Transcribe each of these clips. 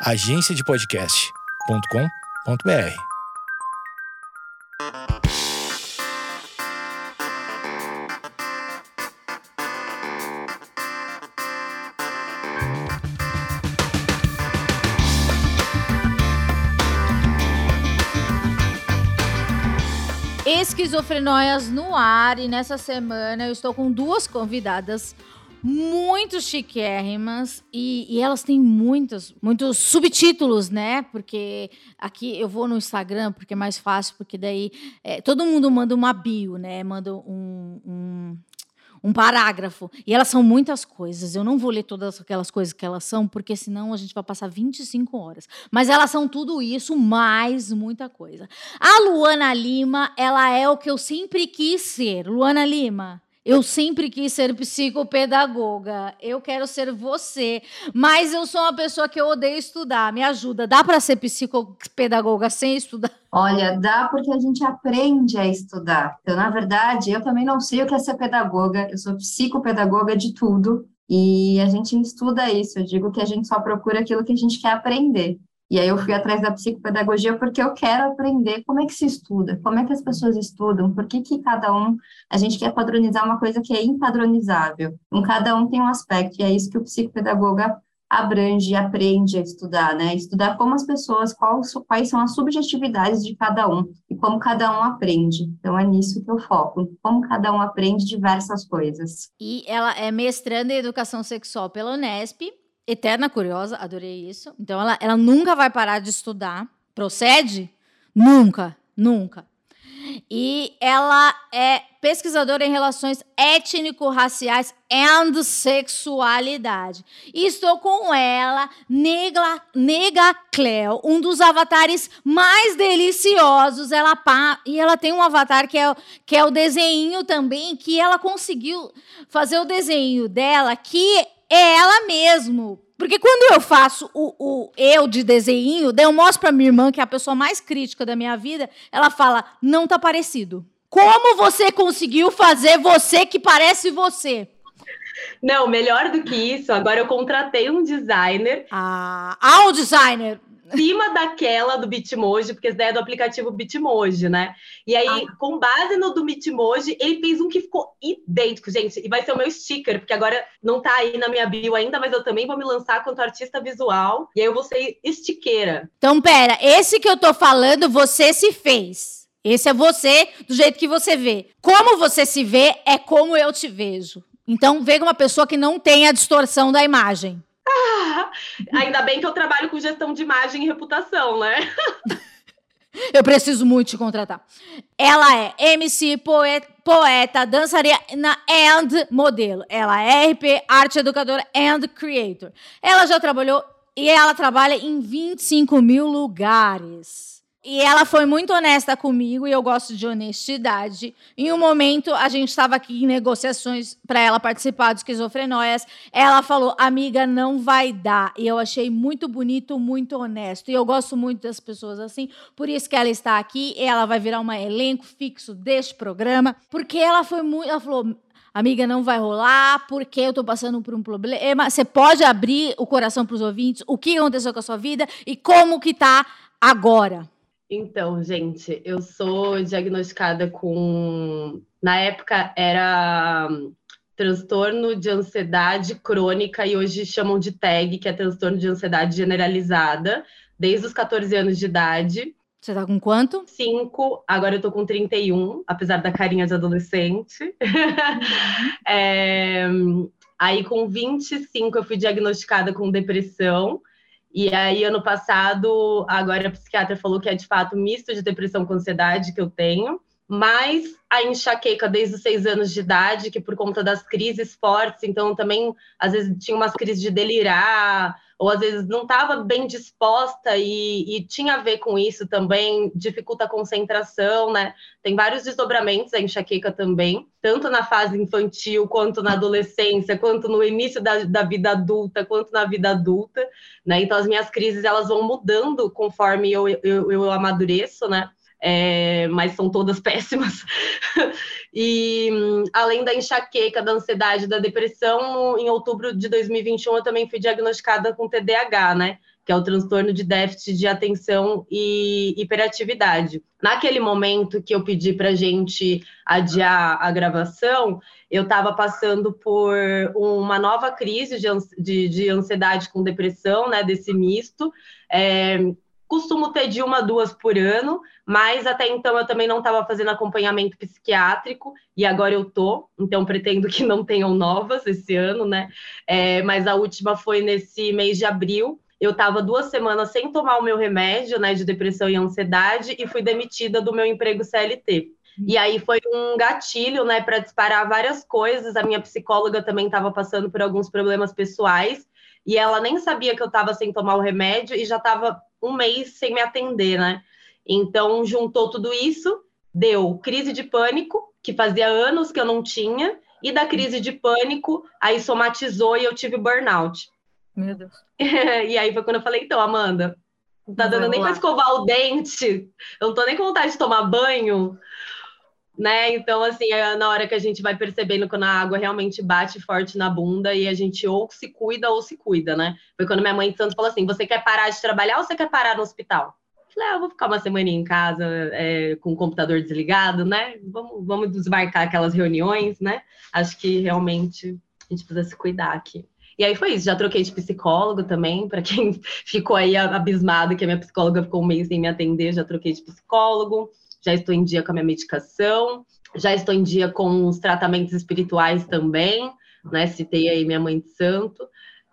agenciadepodcast.com.br. Esquizofrenóias no ar e nessa semana eu estou com duas convidadas muito chiquérrimas e, e, elas têm muitos, muitos subtítulos, né? Porque aqui eu vou no Instagram porque é mais fácil, porque daí é, todo mundo manda uma bio, né? Manda um, um, um, parágrafo. E elas são muitas coisas. Eu não vou ler todas aquelas coisas que elas são, porque senão a gente vai passar 25 horas. Mas elas são tudo isso, mais muita coisa. A Luana Lima, ela é o que eu sempre quis ser. Luana Lima. Eu sempre quis ser psicopedagoga. Eu quero ser você. Mas eu sou uma pessoa que eu odeio estudar. Me ajuda. Dá para ser psicopedagoga sem estudar? Olha, dá porque a gente aprende a estudar. Então, na verdade, eu também não sei o que é ser pedagoga. Eu sou psicopedagoga de tudo. E a gente estuda isso. Eu digo que a gente só procura aquilo que a gente quer aprender. E aí eu fui atrás da psicopedagogia porque eu quero aprender como é que se estuda, como é que as pessoas estudam, por que que cada um, a gente quer padronizar uma coisa que é impadronizável. Um cada um tem um aspecto, e é isso que o psicopedagoga abrange, aprende a estudar, né? Estudar como as pessoas, quais, quais são as subjetividades de cada um e como cada um aprende. Então é nisso que eu foco, como cada um aprende diversas coisas. E ela é mestranda em educação sexual pela Unesp eterna curiosa, adorei isso. Então ela, ela nunca vai parar de estudar. Procede? Nunca, nunca. E ela é pesquisadora em relações étnico-raciais e sexualidade. E estou com ela, Nega, Nega Cleo, um dos avatares mais deliciosos. Ela pá, e ela tem um avatar que é, que é o desenho também, que ela conseguiu fazer o desenho dela, que é ela mesmo. Porque quando eu faço o, o eu de desenho, daí eu mostro pra minha irmã, que é a pessoa mais crítica da minha vida, ela fala: não tá parecido. Como você conseguiu fazer você que parece você? Não, melhor do que isso, agora eu contratei um designer. Ah, ah um designer cima daquela do Bitmoji, porque essa ideia é do aplicativo Bitmoji, né? E aí, ah. com base no do Bitmoji, ele fez um que ficou idêntico, gente, e vai ser o meu sticker, porque agora não tá aí na minha bio ainda, mas eu também vou me lançar quanto artista visual, e aí eu vou ser estiqueira. Então, pera, esse que eu tô falando, você se fez. Esse é você do jeito que você vê. Como você se vê é como eu te vejo. Então, veja uma pessoa que não tem a distorção da imagem. Ainda bem que eu trabalho com gestão de imagem e reputação, né? Eu preciso muito te contratar. Ela é MC, poeta, poeta dançarina and modelo. Ela é RP, arte educadora and creator. Ela já trabalhou e ela trabalha em 25 mil lugares. E ela foi muito honesta comigo e eu gosto de honestidade. Em um momento, a gente estava aqui em negociações para ela participar do Esquizofrenóias. Ela falou: Amiga, não vai dar. E eu achei muito bonito, muito honesto. E eu gosto muito das pessoas assim. Por isso que ela está aqui. Ela vai virar um elenco fixo deste programa. Porque ela foi muito. Ela falou: Amiga, não vai rolar porque eu estou passando por um problema. Você pode abrir o coração para os ouvintes, o que aconteceu com a sua vida e como que tá agora. Então, gente, eu sou diagnosticada com. Na época era hum, transtorno de ansiedade crônica e hoje chamam de TAG, que é transtorno de ansiedade generalizada, desde os 14 anos de idade. Você tá com quanto? Cinco, agora eu tô com 31, apesar da carinha de adolescente. É, aí, com 25, eu fui diagnosticada com depressão. E aí, ano passado, agora a psiquiatra falou que é de fato misto de depressão com ansiedade que eu tenho, mas a enxaqueca desde os seis anos de idade, que por conta das crises fortes, então também às vezes tinha umas crises de delirar, ou às vezes não estava bem disposta e, e, tinha a ver com isso também, dificulta a concentração, né? Tem vários desdobramentos a enxaqueca também, tanto na fase infantil, quanto na adolescência, quanto no início da, da vida adulta, quanto na vida adulta, né? Então as minhas crises elas vão mudando conforme eu, eu, eu amadureço, né? é, mas são todas péssimas. E além da enxaqueca, da ansiedade, da depressão, em outubro de 2021 eu também fui diagnosticada com TDAH, né? que é o transtorno de déficit de atenção e hiperatividade. Naquele momento que eu pedi para gente adiar a gravação, eu estava passando por uma nova crise de, ansiedade com depressão, né, desse misto. É, costumo ter de uma, duas por ano, mas até então eu também não estava fazendo acompanhamento psiquiátrico e agora eu tô, então pretendo que não tenham novas esse ano, né? É, mas a última foi nesse mês de abril eu estava duas semanas sem tomar o meu remédio, né, de depressão e ansiedade, e fui demitida do meu emprego CLT. E aí foi um gatilho, né, para disparar várias coisas. A minha psicóloga também estava passando por alguns problemas pessoais, e ela nem sabia que eu estava sem tomar o remédio e já estava um mês sem me atender, né? Então juntou tudo isso, deu crise de pânico, que fazia anos que eu não tinha, e da crise de pânico, aí somatizou e eu tive burnout. Meu Deus. e aí foi quando eu falei, então, Amanda, não tá dando nem para escovar o dente, eu não tô nem com vontade de tomar banho, né? Então, assim, é na hora que a gente vai percebendo quando a água realmente bate forte na bunda e a gente ou se cuida ou se cuida, né? Foi quando minha mãe de Santos falou assim: você quer parar de trabalhar ou você quer parar no hospital? Eu falei, ah, eu vou ficar uma semana em casa é, com o computador desligado, né? Vamos, vamos desmarcar aquelas reuniões, né? Acho que realmente a gente precisa se cuidar aqui. E aí foi isso, já troquei de psicólogo também, para quem ficou aí abismado que a minha psicóloga ficou um mês sem me atender, já troquei de psicólogo, já estou em dia com a minha medicação, já estou em dia com os tratamentos espirituais também, né? Citei aí minha mãe de santo.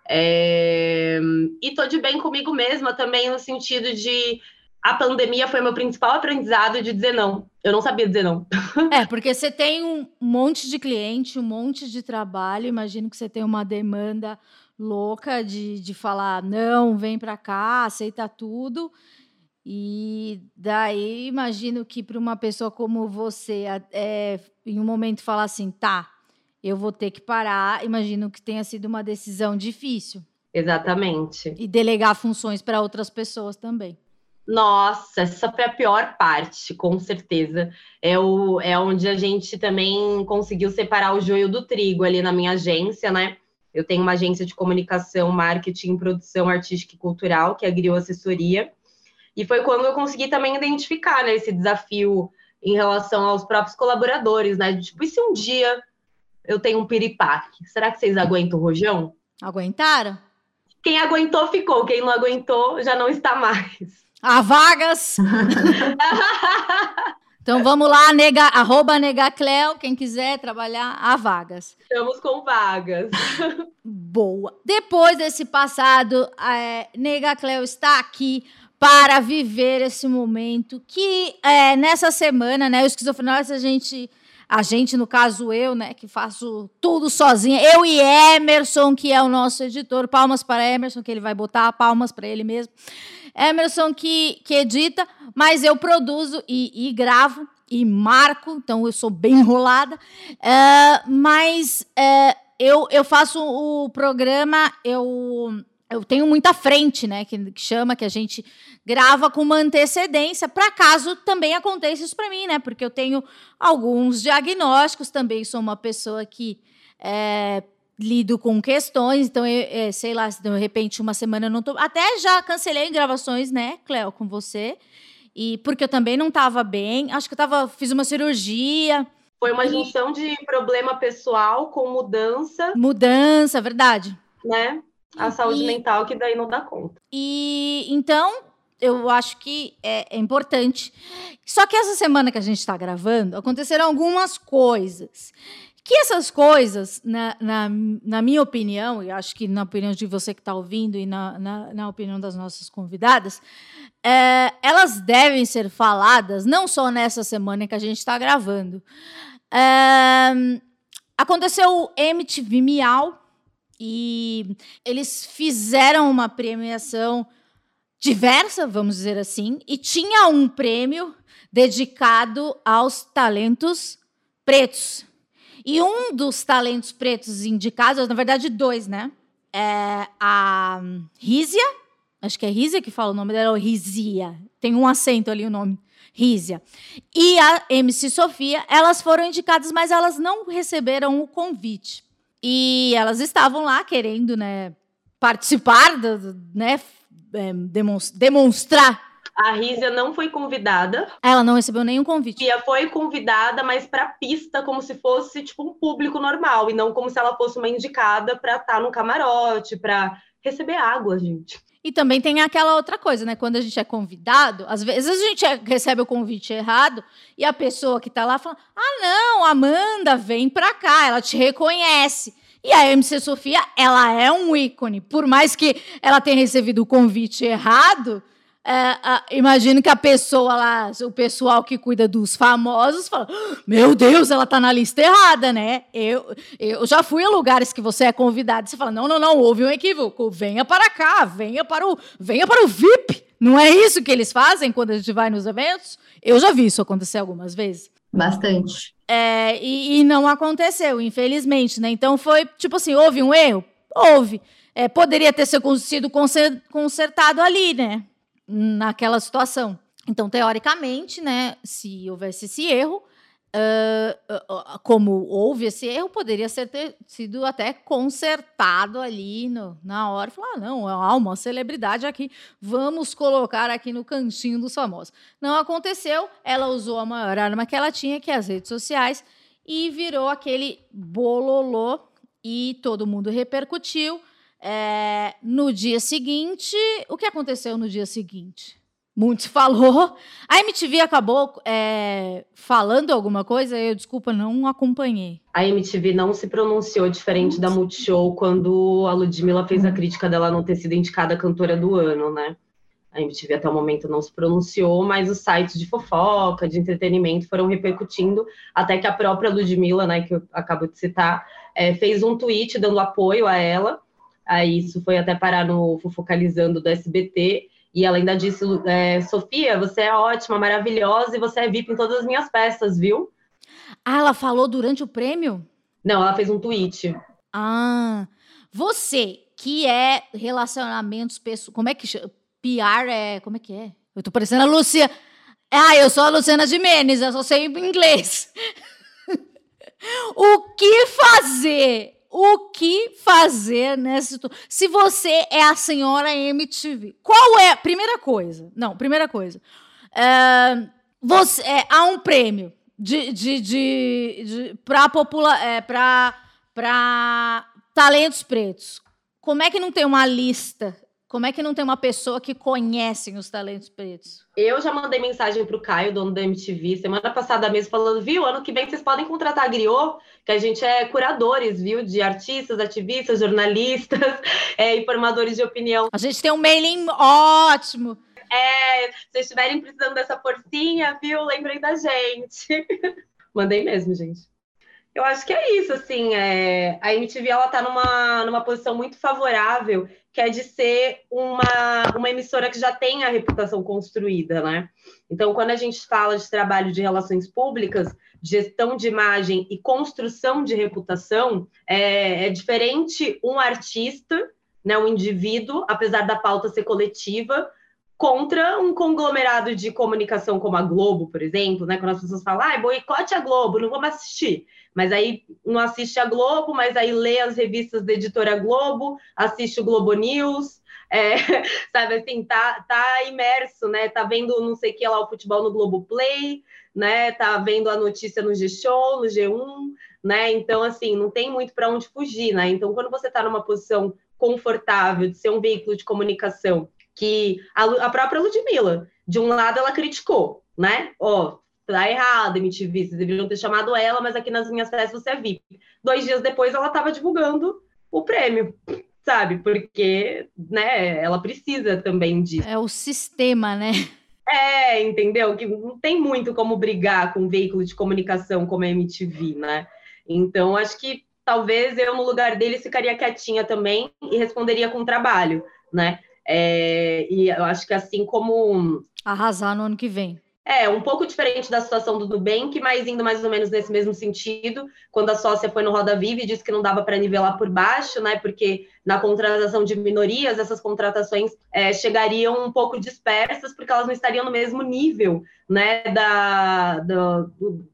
É... E tô de bem comigo mesma também, no sentido de a pandemia foi meu principal aprendizado de dizer não. Eu não sabia dizer não. É, porque você tem um monte de cliente, um monte de trabalho. Imagino que você tem uma demanda louca de, de falar não, vem para cá, aceita tudo. E daí imagino que para uma pessoa como você, é, em um momento falar assim, tá, eu vou ter que parar, imagino que tenha sido uma decisão difícil. Exatamente. E delegar funções para outras pessoas também. Nossa, essa foi a pior parte, com certeza. É, o, é onde a gente também conseguiu separar o joio do trigo ali na minha agência, né? Eu tenho uma agência de comunicação, marketing, produção artística e cultural, que é a Assessoria. E foi quando eu consegui também identificar né, esse desafio em relação aos próprios colaboradores, né? Tipo, e se um dia eu tenho um piripaque? Será que vocês aguentam o rojão? Aguentaram? Quem aguentou, ficou. Quem não aguentou, já não está mais. Há vagas. então vamos lá, nega, arroba negacleo, quem quiser trabalhar, há vagas. Estamos com vagas. Boa. Depois desse passado, é, Negacleo está aqui para viver esse momento que é, nessa semana, né, o esquizofrenóis a gente a gente, no caso eu, né, que faço tudo sozinha, eu e Emerson, que é o nosso editor, palmas para Emerson, que ele vai botar palmas para ele mesmo. Emerson que, que edita, mas eu produzo e, e gravo e marco, então eu sou bem enrolada. É, mas é, eu, eu faço o programa, eu, eu tenho muita frente, né? Que, que chama, que a gente grava com uma antecedência, para caso também aconteça isso para mim, né? Porque eu tenho alguns diagnósticos, também sou uma pessoa que é, lido com questões, então, eu, é, sei lá, se de repente uma semana eu não tô. Até já cancelei gravações, né, Cleo, com você. E porque eu também não estava bem. Acho que eu tava, fiz uma cirurgia. Foi uma junção de problema pessoal com mudança. Mudança, verdade. Né? A saúde e, mental que daí não dá conta. E então, eu acho que é, é, importante. Só que essa semana que a gente está gravando, aconteceram algumas coisas que essas coisas, na, na, na, minha opinião, e acho que na opinião de você que está ouvindo e na, na, na, opinião das nossas convidadas, é, elas devem ser faladas não só nessa semana que a gente está gravando. É, aconteceu o MTV Miau e eles fizeram uma premiação diversa, vamos dizer assim, e tinha um prêmio dedicado aos talentos pretos. E um dos talentos pretos indicados, na verdade, dois, né? É a Rízia, acho que é Rízia que fala o nome dela, ou Rizia. Tem um acento ali o nome. Rízia. E a MC Sofia, elas foram indicadas, mas elas não receberam o convite. E elas estavam lá querendo, né, participar, do, né, é, demonstrar a Rízia não foi convidada. Ela não recebeu nenhum convite. Ria foi convidada, mas para pista, como se fosse tipo um público normal, e não como se ela fosse uma indicada para estar tá no camarote, para receber água, gente. E também tem aquela outra coisa, né? Quando a gente é convidado, às vezes a gente é, recebe o convite errado e a pessoa que tá lá fala: Ah, não, Amanda, vem pra cá, ela te reconhece. E a MC Sofia, ela é um ícone. Por mais que ela tenha recebido o convite errado, é, imagino que a pessoa lá, o pessoal que cuida dos famosos, fala: Meu Deus, ela tá na lista errada, né? Eu, eu já fui a lugares que você é convidado e você fala: Não, não, não, houve um equívoco. Venha para cá, venha para o, venha para o VIP. Não é isso que eles fazem quando a gente vai nos eventos? Eu já vi isso acontecer algumas vezes. Bastante. É, e, e, não aconteceu, infelizmente, né? Então foi tipo assim: houve um erro? Houve. É, poderia ter sido consertado ali, né? Naquela situação. Então, teoricamente, né, se houvesse esse erro, uh, uh, como houve esse erro, poderia ser ter sido até consertado ali no, na hora. Falar, ah, não, há uma celebridade aqui, vamos colocar aqui no cantinho dos famosos. Não aconteceu, ela usou a maior arma que ela tinha, que é as redes sociais, e virou aquele bololô e todo mundo repercutiu. É, no dia seguinte, o que aconteceu no dia seguinte? Muito falou. A MTV acabou é, falando alguma coisa? Eu, desculpa, não acompanhei. A MTV não se pronunciou diferente da Multishow quando a Ludmilla fez a crítica dela não ter sido indicada cantora do ano, né? A MTV até o momento não se pronunciou, mas os sites de fofoca, de entretenimento foram repercutindo, até que a própria Ludmilla, né, que eu acabo de citar, é, fez um tweet dando apoio a ela Aí isso foi até parar no Fofocalizando do SBT. E ela ainda disse: é, Sofia, você é ótima, maravilhosa e você é VIP em todas as minhas festas, viu? Ah, ela falou durante o prêmio? Não, ela fez um tweet. Ah, você que é relacionamentos pessoais. Como é que chama? PR é. Como é que é? Eu tô parecendo a Lucia. Ah, eu sou a Luciana Gimenez, eu só sei inglês. o que fazer o que fazer nessa situação? Se você é a senhora MTV, qual é. Primeira coisa. Não, primeira coisa. É, você, é, há um prêmio de, de, de, de para é, para talentos pretos. Como é que não tem uma lista como é que não tem uma pessoa que conhece os talentos pretos? Eu já mandei mensagem para o Caio, dono da MTV, semana passada mesmo, falando, viu, ano que vem vocês podem contratar a Griot, que a gente é curadores, viu, de artistas, ativistas, jornalistas, é, informadores de opinião. A gente tem um mailing ótimo. É, se vocês estiverem precisando dessa forcinha, viu, lembrem da gente. Mandei mesmo, gente. Eu acho que é isso, assim, é, a MTV ela tá numa, numa posição muito favorável, que é de ser uma, uma emissora que já tem a reputação construída, né? Então, quando a gente fala de trabalho de relações públicas, gestão de imagem e construção de reputação, é, é diferente um artista, né, um indivíduo, apesar da pauta ser coletiva, contra um conglomerado de comunicação como a Globo, por exemplo, né? Quando as pessoas falam, ah, boicote a Globo, não vamos assistir. Mas aí não assiste a Globo, mas aí lê as revistas da editora Globo, assiste o Globo News, é, sabe assim, tá, tá imerso, né? Tá vendo não sei o que lá o futebol no Globo Play, né? Tá vendo a notícia no G-Show, no G1, né? Então, assim, não tem muito para onde fugir, né? Então, quando você está numa posição confortável de ser um veículo de comunicação que a, a própria Ludmilla, de um lado ela criticou, né? Ó, tá errado, MTV, vocês deveriam ter chamado ela, mas aqui nas minhas festas você é VIP. Dois dias depois ela estava divulgando o prêmio, sabe? Porque, né, ela precisa também disso. É o sistema, né? É, entendeu? Que não tem muito como brigar com um veículo de comunicação como a MTV, né? Então, acho que talvez eu, no lugar dele, ficaria quietinha também e responderia com trabalho, né? É, e eu acho que assim como. Arrasar no ano que vem. É, um pouco diferente da situação do Nubank, mas indo mais ou menos nesse mesmo sentido, quando a sócia foi no Roda Viva e disse que não dava para nivelar por baixo, né? Porque na contratação de minorias, essas contratações é, chegariam um pouco dispersas, porque elas não estariam no mesmo nível, né? Da, do,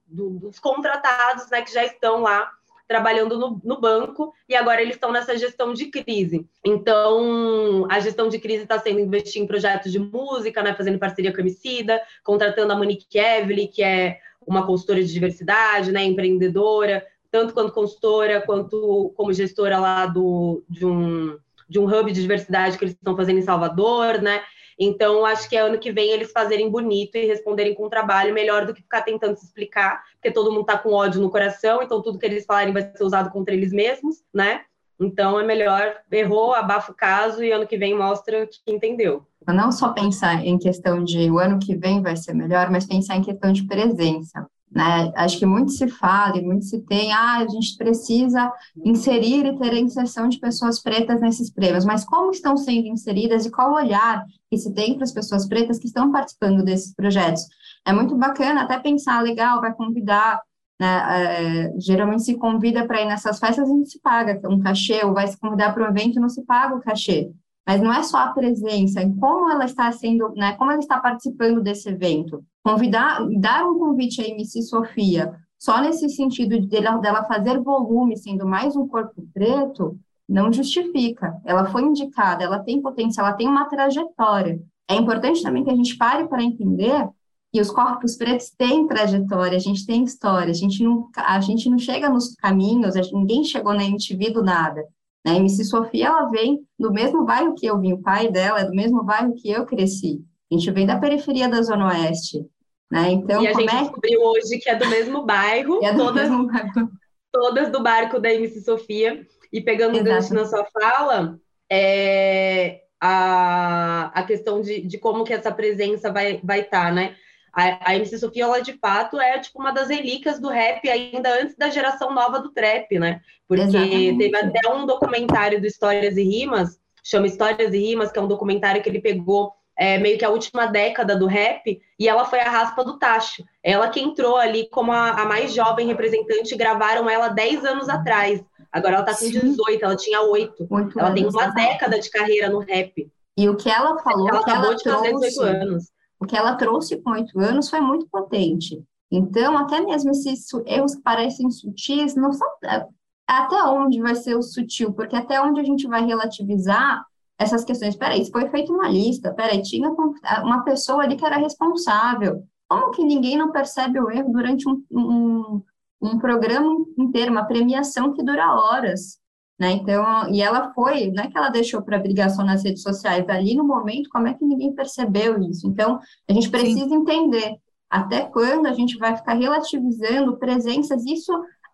do, dos contratados, né? Que já estão lá trabalhando no, no banco e agora eles estão nessa gestão de crise. Então, a gestão de crise está sendo investir em projetos de música, né, fazendo parceria com a Emicida, contratando a Monique Evely, que é uma consultora de diversidade, né, empreendedora, tanto quanto consultora, quanto como gestora lá do, de, um, de um hub de diversidade que eles estão fazendo em Salvador, né? Então, acho que é ano que vem eles fazerem bonito e responderem com um trabalho melhor do que ficar tentando se explicar, porque todo mundo está com ódio no coração, então tudo que eles falarem vai ser usado contra eles mesmos, né? Então é melhor, errou, abafa o caso e ano que vem mostra que entendeu. Não só pensar em questão de o ano que vem vai ser melhor, mas pensar em questão de presença. Né? Acho que muito se fala e muito se tem, ah, a gente precisa inserir e ter a inserção de pessoas pretas nesses prêmios, mas como estão sendo inseridas e qual olhar que se tem para as pessoas pretas que estão participando desses projetos? É muito bacana até pensar, legal, vai convidar, né, é, geralmente se convida para ir nessas festas e não se paga um cachê, ou vai se convidar para um evento e não se paga o cachê. Mas não é só a presença, em como ela está sendo, né, como ela está participando desse evento. Convidar, dar um convite à MC Sofia, só nesse sentido de dela, dela fazer volume, sendo mais um corpo preto, não justifica. Ela foi indicada, ela tem potência, ela tem uma trajetória. É importante também que a gente pare para entender que os corpos pretos têm trajetória, a gente tem história, a gente não, a gente não chega nos caminhos, gente, ninguém chegou na MTV do nada. Né? A MC Sofia, ela vem do mesmo bairro que eu vim, o pai dela é do mesmo bairro que eu cresci. A gente vem da periferia da Zona Oeste. Né? Então, e a gente é... descobriu hoje que é do mesmo bairro, é do todas, mesmo bairro. todas do barco da MC Sofia. E pegando o gancho na sua fala, é, a, a questão de, de como que essa presença vai estar, vai tá, né? A, a MC Sofia, ela de fato é tipo uma das relíquias do rap ainda antes da geração nova do trap, né? Porque Exatamente. teve até um documentário do Histórias e Rimas, chama Histórias e Rimas, que é um documentário que ele pegou é, meio que a última década do rap, e ela foi a raspa do tacho. Ela que entrou ali como a, a mais jovem representante, gravaram ela 10 anos atrás. Agora ela tá com Sim. 18, ela tinha 8. Muito ela tem uma década de carreira no rap. E o que ela falou, ela acabou ela de fazer 18 anos o que ela trouxe com oito anos foi muito potente. Então, até mesmo esses erros que parecem sutis, não são é, até onde vai ser o sutil, porque até onde a gente vai relativizar essas questões. Peraí, foi feita uma lista, peraí, tinha uma pessoa ali que era responsável. Como que ninguém não percebe o erro durante um, um, um programa inteiro, uma premiação que dura horas? Né? Então, e ela foi, não é que ela deixou para brigar só nas redes sociais, ali no momento, como é que ninguém percebeu isso? Então, a gente precisa Sim. entender até quando a gente vai ficar relativizando presenças, isso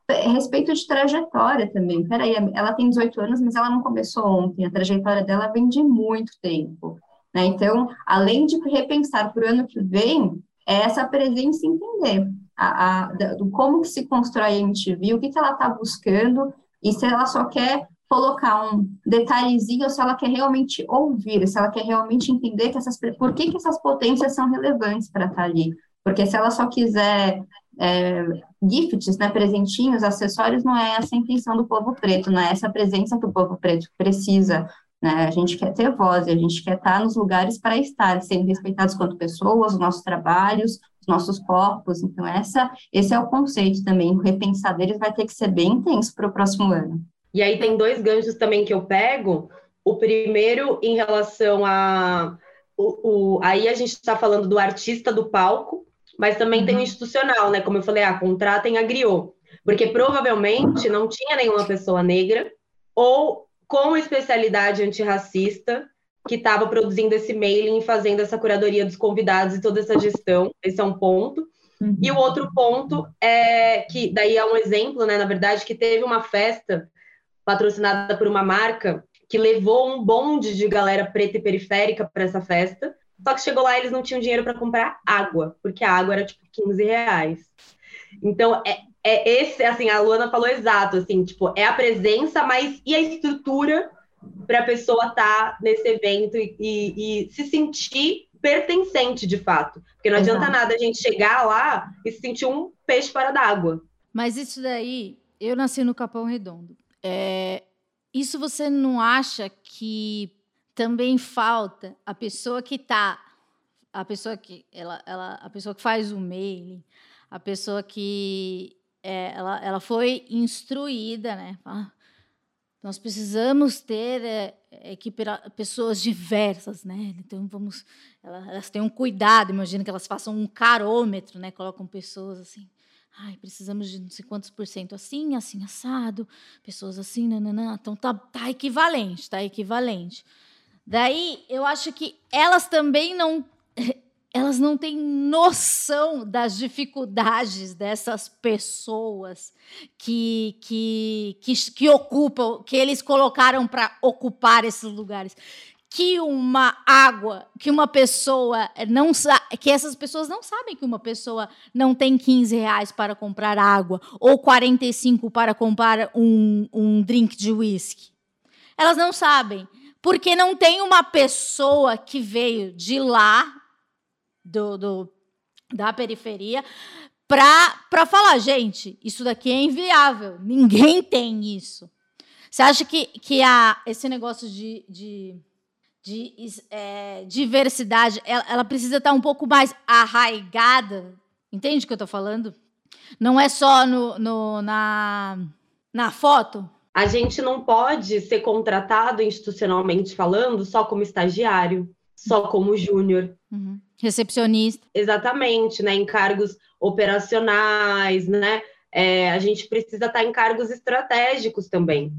a respeito de trajetória também. Peraí, ela tem 18 anos, mas ela não começou ontem, a trajetória dela vem de muito tempo. Né? Então, além de repensar para o ano que vem, é essa presença entender a, a, do como que se constrói a MTV, o que, que ela está buscando, e se ela só quer colocar um detalhezinho ou se ela quer realmente ouvir, se ela quer realmente entender que essas, por que, que essas potências são relevantes para estar tá ali. Porque se ela só quiser é, gifts, né, presentinhos, acessórios, não é essa a intenção do povo preto, não é essa presença que o povo preto precisa. Né? A gente quer ter voz, a gente quer estar nos lugares para estar, sendo respeitados quanto pessoas, os nossos trabalhos, nossos corpos. Então, essa, esse é o conceito também. O repensar deles vai ter que ser bem intenso para o próximo ano. E aí tem dois ganchos também que eu pego. O primeiro em relação a. O, o aí a gente está falando do artista do palco, mas também uhum. tem o institucional, né? Como eu falei, ah, contratem a griot. Porque provavelmente não tinha nenhuma pessoa negra ou com especialidade antirracista que estava produzindo esse mailing e fazendo essa curadoria dos convidados e toda essa gestão. Esse é um ponto. Uhum. E o outro ponto é que, daí é um exemplo, né, na verdade, que teve uma festa patrocinada por uma marca que levou um bonde de galera preta e periférica para essa festa. Só que chegou lá eles não tinham dinheiro para comprar água, porque a água era tipo 15 reais. Então, é, é esse, assim, a Luana falou exato, assim, tipo, é a presença, mas e a estrutura para a pessoa estar tá nesse evento e, e, e, se sentir pertencente de fato. Porque não Exato. adianta nada a gente chegar lá e se sentir um peixe fora d'água. Mas isso daí, eu nasci no Capão Redondo. É, isso você não acha que também falta a pessoa que está, a pessoa que ela, ela, a pessoa que faz o mailing, a pessoa que é, ela, ela foi instruída, né? Nós precisamos ter é, equipe, pessoas diversas, né? Então vamos, elas, elas têm um cuidado. Imagina que elas façam um carômetro, né? Colocam pessoas assim. Ai, precisamos de não sei quantos por cento assim, assim assado, pessoas assim, nananã. Então tá, tá equivalente, tá equivalente. Daí eu acho que elas também não elas não têm noção das dificuldades dessas pessoas que, que, que, que ocupam, que eles colocaram para ocupar esses lugares. Que uma água, que uma pessoa não que essas pessoas não sabem que uma pessoa não tem 15 reais para comprar água ou 45 para comprar um, um drink de whisky. Elas não sabem, porque não tem uma pessoa que veio de lá do, do da periferia para falar, gente, isso daqui é inviável, ninguém tem isso. Você acha que, que a, esse negócio de, de, de é, diversidade, ela, ela, precisa estar um pouco mais arraigada? Entende o que eu estou falando? Não é só no, no, na, na foto? A gente não pode ser contratado institucionalmente falando só como estagiário, só como júnior. Uhum. Recepcionista. Exatamente, né? Em cargos operacionais, né? É, a gente precisa estar em cargos estratégicos também.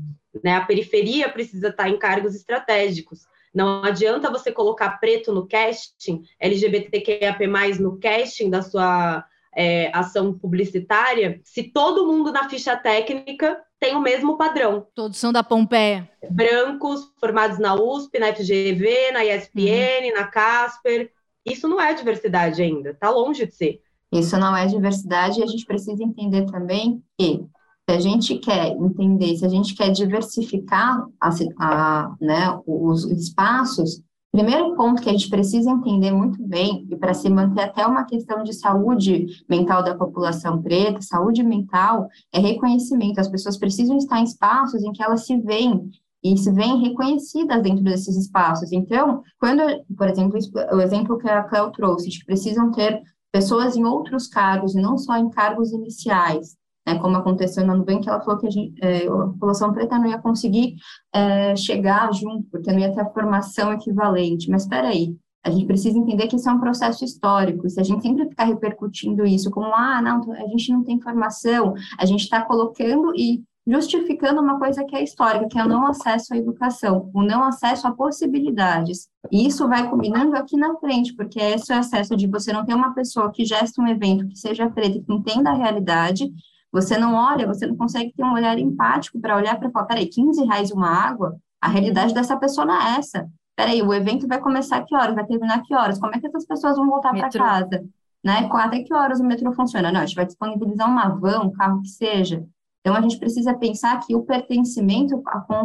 Né? A periferia precisa estar em cargos estratégicos. Não adianta você colocar preto no casting, LGBTQIAP+, no casting da sua é, ação publicitária, se todo mundo na ficha técnica tem o mesmo padrão. Todos são da Pompeia. Brancos, formados na USP, na FGV, na ESPN, uhum. na Casper, isso não é diversidade ainda, está longe de ser. Isso não é diversidade e a gente precisa entender também que se a gente quer entender, se a gente quer diversificar a, a, né, os espaços, primeiro ponto que a gente precisa entender muito bem, e para se manter até uma questão de saúde mental da população preta, saúde mental, é reconhecimento. As pessoas precisam estar em espaços em que elas se veem e se veem reconhecidas dentro desses espaços. Então, quando, por exemplo, o exemplo que a Cléo trouxe, de que precisam ter pessoas em outros cargos, e não só em cargos iniciais, né, como aconteceu na Nubank, ela falou que a, gente, é, a população preta não ia conseguir é, chegar junto, porque não ia ter a formação equivalente. Mas espera aí, a gente precisa entender que isso é um processo histórico. Se a gente sempre ficar repercutindo isso como, ah, não, a gente não tem formação, a gente está colocando e justificando uma coisa que é histórica, que é o não acesso à educação, o não acesso a possibilidades. E isso vai combinando aqui na frente, porque esse é o acesso de você não ter uma pessoa que gesta um evento que seja preta, que entenda a realidade, você não olha, você não consegue ter um olhar empático para olhar para falar, peraí, 15 reais uma água? A realidade dessa pessoa não é essa. Peraí, o evento vai começar que horas? Vai terminar que horas? Como é que essas pessoas vão voltar para casa? Né? Até que horas o metrô funciona? Não, a gente vai disponibilizar uma van, um carro que seja. Então, a gente precisa pensar que o pertencimento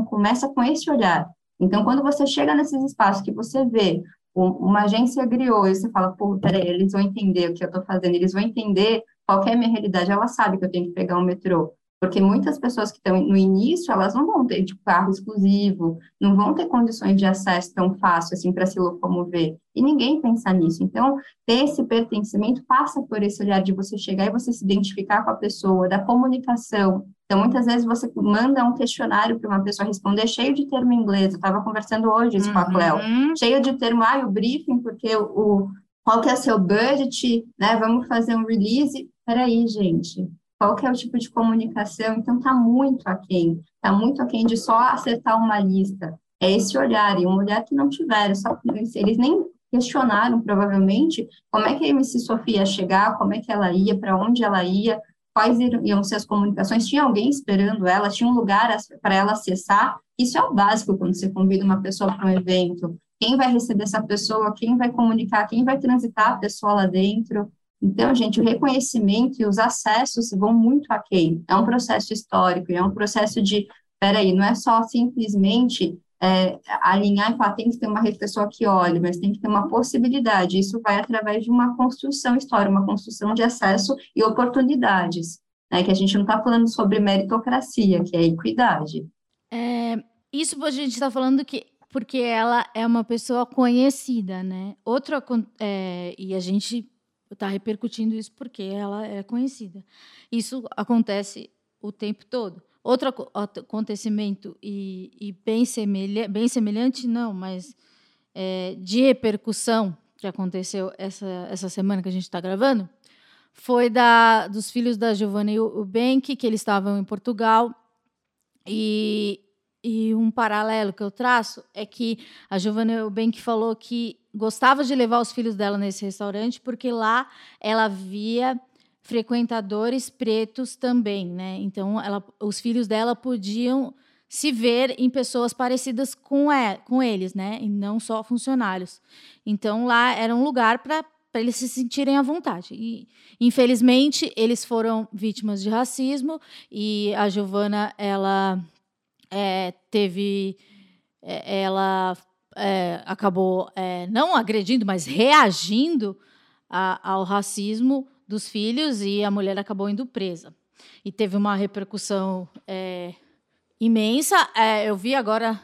começa com esse olhar. Então, quando você chega nesses espaços que você vê uma agência griou e você fala, pô, peraí, eles vão entender o que eu estou fazendo, eles vão entender qual é a minha realidade, ela sabe que eu tenho que pegar um metrô. Porque muitas pessoas que estão no início, elas não vão ter tipo, carro exclusivo, não vão ter condições de acesso tão fácil assim para se locomover. E ninguém pensa nisso. Então, ter esse pertencimento passa por esse olhar de você chegar e você se identificar com a pessoa, da comunicação. Então, muitas vezes você manda um questionário para uma pessoa responder cheio de termo inglês. Eu estava conversando hoje isso uhum. com a Cleo. Uhum. Cheio de termo, ah, o briefing, porque o, qual que é o seu budget, né? Vamos fazer um release. Peraí, gente qual que é o tipo de comunicação, então está muito aquém, está muito aquém de só acertar uma lista, é esse olhar, e um olhar que não tiveram, só eles nem questionaram, provavelmente, como é que a MC Sofia ia chegar, como é que ela ia, para onde ela ia, quais iam ser as comunicações, tinha alguém esperando ela, tinha um lugar para ela acessar, isso é o básico quando você convida uma pessoa para um evento, quem vai receber essa pessoa, quem vai comunicar, quem vai transitar a pessoa lá dentro, então, gente, o reconhecimento e os acessos vão muito aquém. É um processo histórico, é um processo de, peraí, não é só simplesmente é, alinhar e falar, tem que ter uma pessoa que olhe, mas tem que ter uma possibilidade. Isso vai através de uma construção histórica, uma construção de acesso e oportunidades, né? Que a gente não está falando sobre meritocracia, que é equidade. É, isso a gente está falando que porque ela é uma pessoa conhecida, né? Outro é, e a gente está repercutindo isso porque ela é conhecida. Isso acontece o tempo todo. Outro acontecimento e, e bem, semelha, bem semelhante, não, mas é, de repercussão que aconteceu essa, essa semana que a gente está gravando, foi da, dos filhos da Giovanna e o Benck, que eles estavam em Portugal, e, e um paralelo que eu traço é que a Giovanna Eubank falou que gostava de levar os filhos dela nesse restaurante porque lá ela via frequentadores pretos também, né? Então, ela, os filhos dela podiam se ver em pessoas parecidas com, é, com eles, né? E não só funcionários. Então, lá era um lugar para eles se sentirem à vontade. E, infelizmente, eles foram vítimas de racismo e a Giovana, ela é, teve... É, ela é, acabou é, não agredindo, mas reagindo a, ao racismo dos filhos e a mulher acabou indo presa. E teve uma repercussão é, imensa. É, eu vi agora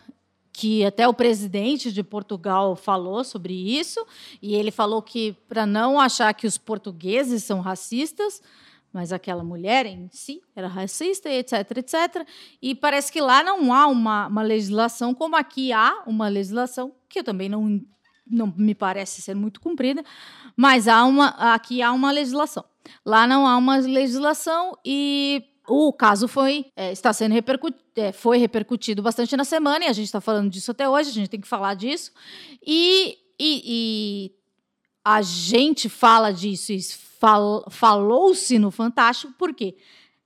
que até o presidente de Portugal falou sobre isso, e ele falou que para não achar que os portugueses são racistas, mas aquela mulher em si era racista, etc, etc. E parece que lá não há uma, uma legislação como aqui há uma legislação, que eu também não não me parece ser muito cumprida, mas há uma, aqui há uma legislação. Lá não há uma legislação e o caso foi é, está sendo repercutido, é, foi repercutido bastante na semana e a gente está falando disso até hoje. A gente tem que falar disso e, e, e a gente fala disso e fal, falou-se no Fantástico porque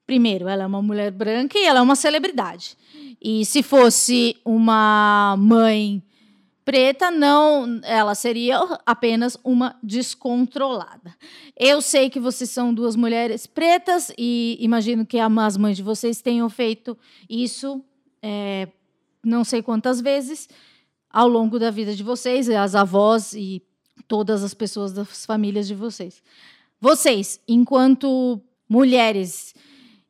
primeiro ela é uma mulher branca e ela é uma celebridade e se fosse uma mãe preta não, ela seria apenas uma descontrolada. Eu sei que vocês são duas mulheres pretas e imagino que as mães de vocês tenham feito isso é, não sei quantas vezes ao longo da vida de vocês, as avós e todas as pessoas das famílias de vocês. Vocês, enquanto mulheres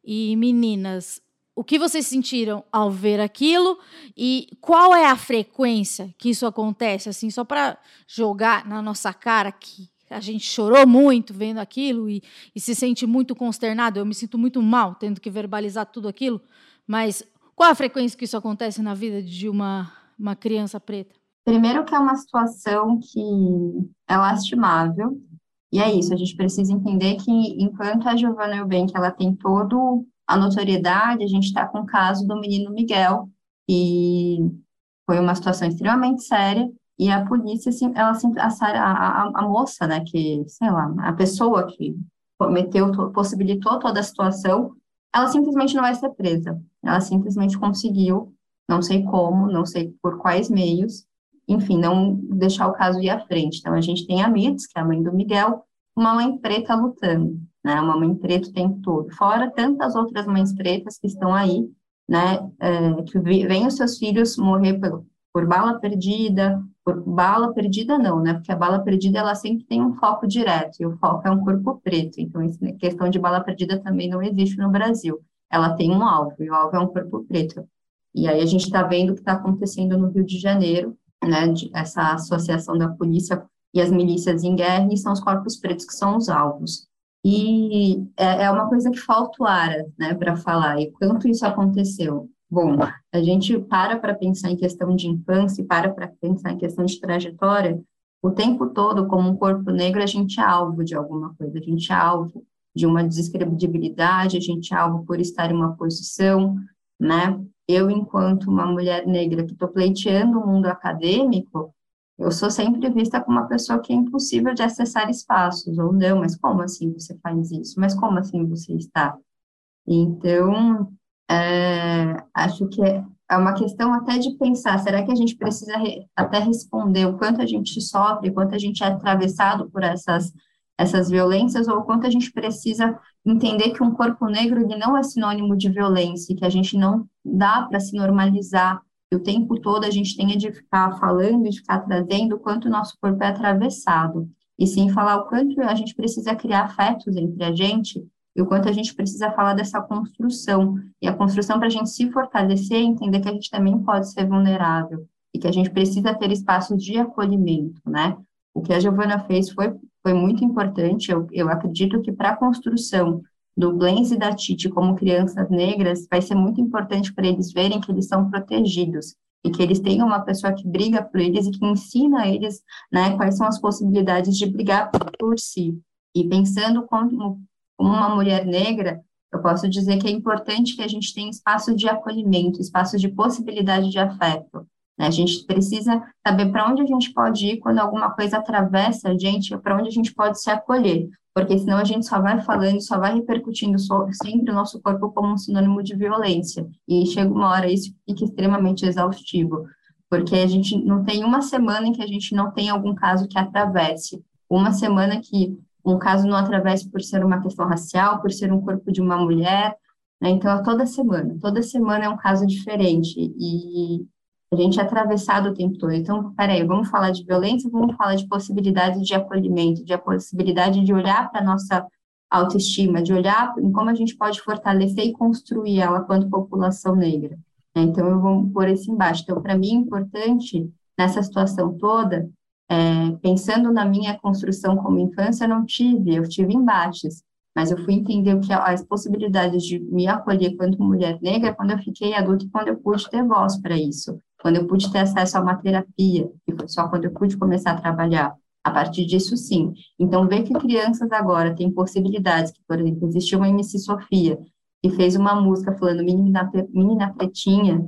e meninas, o que vocês sentiram ao ver aquilo e qual é a frequência que isso acontece, assim, só para jogar na nossa cara que a gente chorou muito vendo aquilo e, e, se sente muito consternado. Eu me sinto muito mal tendo que verbalizar tudo aquilo, mas qual a frequência que isso acontece na vida de uma, uma criança preta? Primeiro que é uma situação que é lastimável, e é isso, a gente precisa entender que enquanto a Giovanna Eubank, ela tem todo a notoriedade, a gente está com o caso do menino Miguel, e foi uma situação extremamente séria, e a polícia, assim, ela a, a, a moça, né, que, sei lá, a pessoa que cometeu, possibilitou toda a situação, ela simplesmente não vai ser presa. Ela simplesmente conseguiu, não sei como, não sei por quais meios, enfim, não deixar o caso ir à frente. Então, a gente tem a Mitz, que é a mãe do Miguel, uma mãe preta lutando né? Uma mãe preta o tempo todo. Fora tantas outras mães pretas que estão aí, né? É, que veem os seus filhos morrer por, por bala perdida, por bala perdida não, né? Porque a bala perdida ela sempre tem um foco direto e o foco é um corpo preto. Então, a questão de bala perdida também não existe no Brasil. Ela tem um alvo e o alvo é um corpo preto. E aí a gente está vendo o que está acontecendo no Rio de Janeiro, né? De, essa associação da polícia e as milícias em guerra e são os corpos pretos que são os alvos. E é, é uma coisa que falta o ar, né, para falar. E quanto isso aconteceu? Bom, a gente para para pensar em questão de infância para para pensar em questão de trajetória, o tempo todo, como um corpo negro, a gente é alvo de alguma coisa, a gente é alvo de uma descredibilidade, a gente é alvo por estar em uma posição, né? Eu, enquanto uma mulher negra que estou pleiteando o mundo acadêmico, eu sou sempre vista como uma pessoa que é impossível de acessar espaços, ou não, mas como assim você faz isso? Mas como assim você está? Então, é, acho que é, uma questão até de pensar, será que a gente precisa re, até responder o quanto a gente sofre, o quanto a gente é atravessado por essas, essas violências, ou o quanto a gente precisa entender que um corpo negro ele não é sinônimo de violência, que a gente não dá para se normalizar o tempo todo a gente tenha de ficar falando, de ficar trazendo o quanto o nosso corpo é atravessado, e sim falar o quanto a gente precisa criar afetos entre a gente e o quanto a gente precisa falar dessa construção. E a construção para a gente se fortalecer e entender que a gente também pode ser vulnerável e que a gente precisa ter espaços de acolhimento, né? O que a Giovana fez foi foi muito importante. Eu, eu acredito que para a construção do Blaze e da Titi como crianças negras, vai ser muito importante para eles verem que eles são protegidos e que eles tenham uma pessoa que briga por eles e que ensina eles né, quais são as possibilidades de brigar por, por si. E pensando como, como uma mulher negra, eu posso dizer que é importante que a gente tenha espaço de acolhimento, espaço de possibilidade de afeto. Né? A gente precisa saber para onde a gente pode ir quando alguma coisa atravessa a gente, para onde a gente pode se acolher, porque senão a gente só vai falando, só vai repercutindo sempre o nosso corpo como um sinônimo de violência. E chega uma hora isso fica extremamente exaustivo, porque a gente não tem uma semana em que a gente não tem algum caso que atravesse, uma semana que um caso não atravesse por ser uma questão racial, por ser um corpo de uma mulher, né? Então, é toda semana, toda semana é um caso diferente, e a gente é atravessado o tempo todo. Então, peraí, vamos falar de violência, vamos falar de possibilidade de acolhimento, de a possibilidade de olhar para a nossa autoestima, de olhar em como a gente pode fortalecer e construir ela quanto população negra. Né? Então, eu vou pôr esse embaixo. Então, para mim, é importante, nessa situação toda, é, pensando na minha construção como infância, eu não tive, eu tive embates, mas eu fui entender que as possibilidades de me acolher quanto mulher negra quando eu fiquei adulta e quando eu pude ter voz para isso quando eu pude ter acesso a uma terapia, que foi só quando eu pude começar a trabalhar. A partir disso, sim. Então, ver que crianças agora têm possibilidades, que, por exemplo, existiu uma MC Sofia, que fez uma música falando menina, menina pretinha,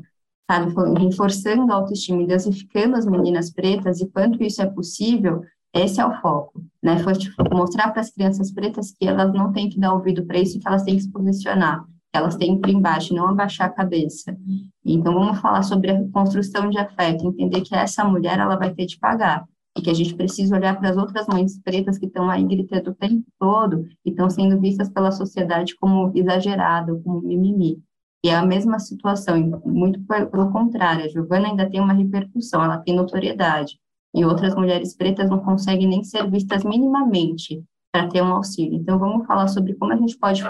sabe, reforçando a autoestima e dosificando as meninas pretas, e quanto isso é possível, esse é o foco, né? Foi tipo, mostrar para as crianças pretas que elas não têm que dar ouvido para isso, que elas têm que se posicionar elas têm que ir embaixo, não abaixar a cabeça. Então, vamos falar sobre a construção de afeto, entender que essa mulher, ela vai ter de pagar, e que a gente precisa olhar para as outras mães pretas que estão aí gritando o tempo todo e estão sendo vistas pela sociedade como exagerado, como mimimi. E é a mesma situação, muito pelo contrário, a Giovana ainda tem uma repercussão, ela tem notoriedade, e outras mulheres pretas não conseguem nem ser vistas minimamente para ter um auxílio. Então, vamos falar sobre como a gente pode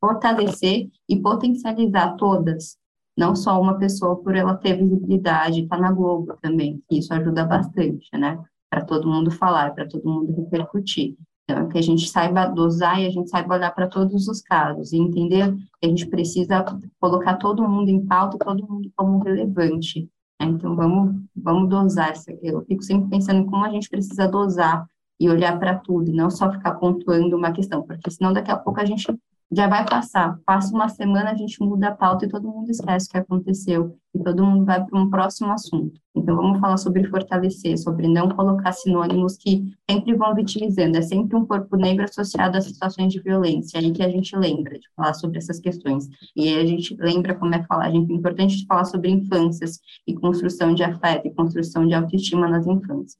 fortalecer e potencializar todas, não só uma pessoa por ela ter visibilidade, tá na Globo também, isso ajuda bastante, né? Para todo mundo falar, para todo mundo repercutir. Então, que a gente saiba dosar e a gente saiba olhar para todos os casos e entender que a gente precisa colocar todo mundo em pauta, todo mundo como relevante. Né? Então, vamos, vamos dosar. Eu fico sempre pensando como a gente precisa dosar e olhar para tudo, e não só ficar pontuando uma questão, porque senão daqui a pouco a gente já vai passar. Passa uma semana, a gente muda a pauta e todo mundo esquece o que aconteceu e todo mundo vai para um próximo assunto. Então, vamos falar sobre fortalecer, sobre não colocar sinônimos que sempre vão vitimizando. É sempre um corpo negro associado a situações de violência. É aí que a gente lembra de falar sobre essas questões. E aí a gente lembra como é falar. É importante falar sobre infâncias e construção de afeto e construção de autoestima nas infâncias.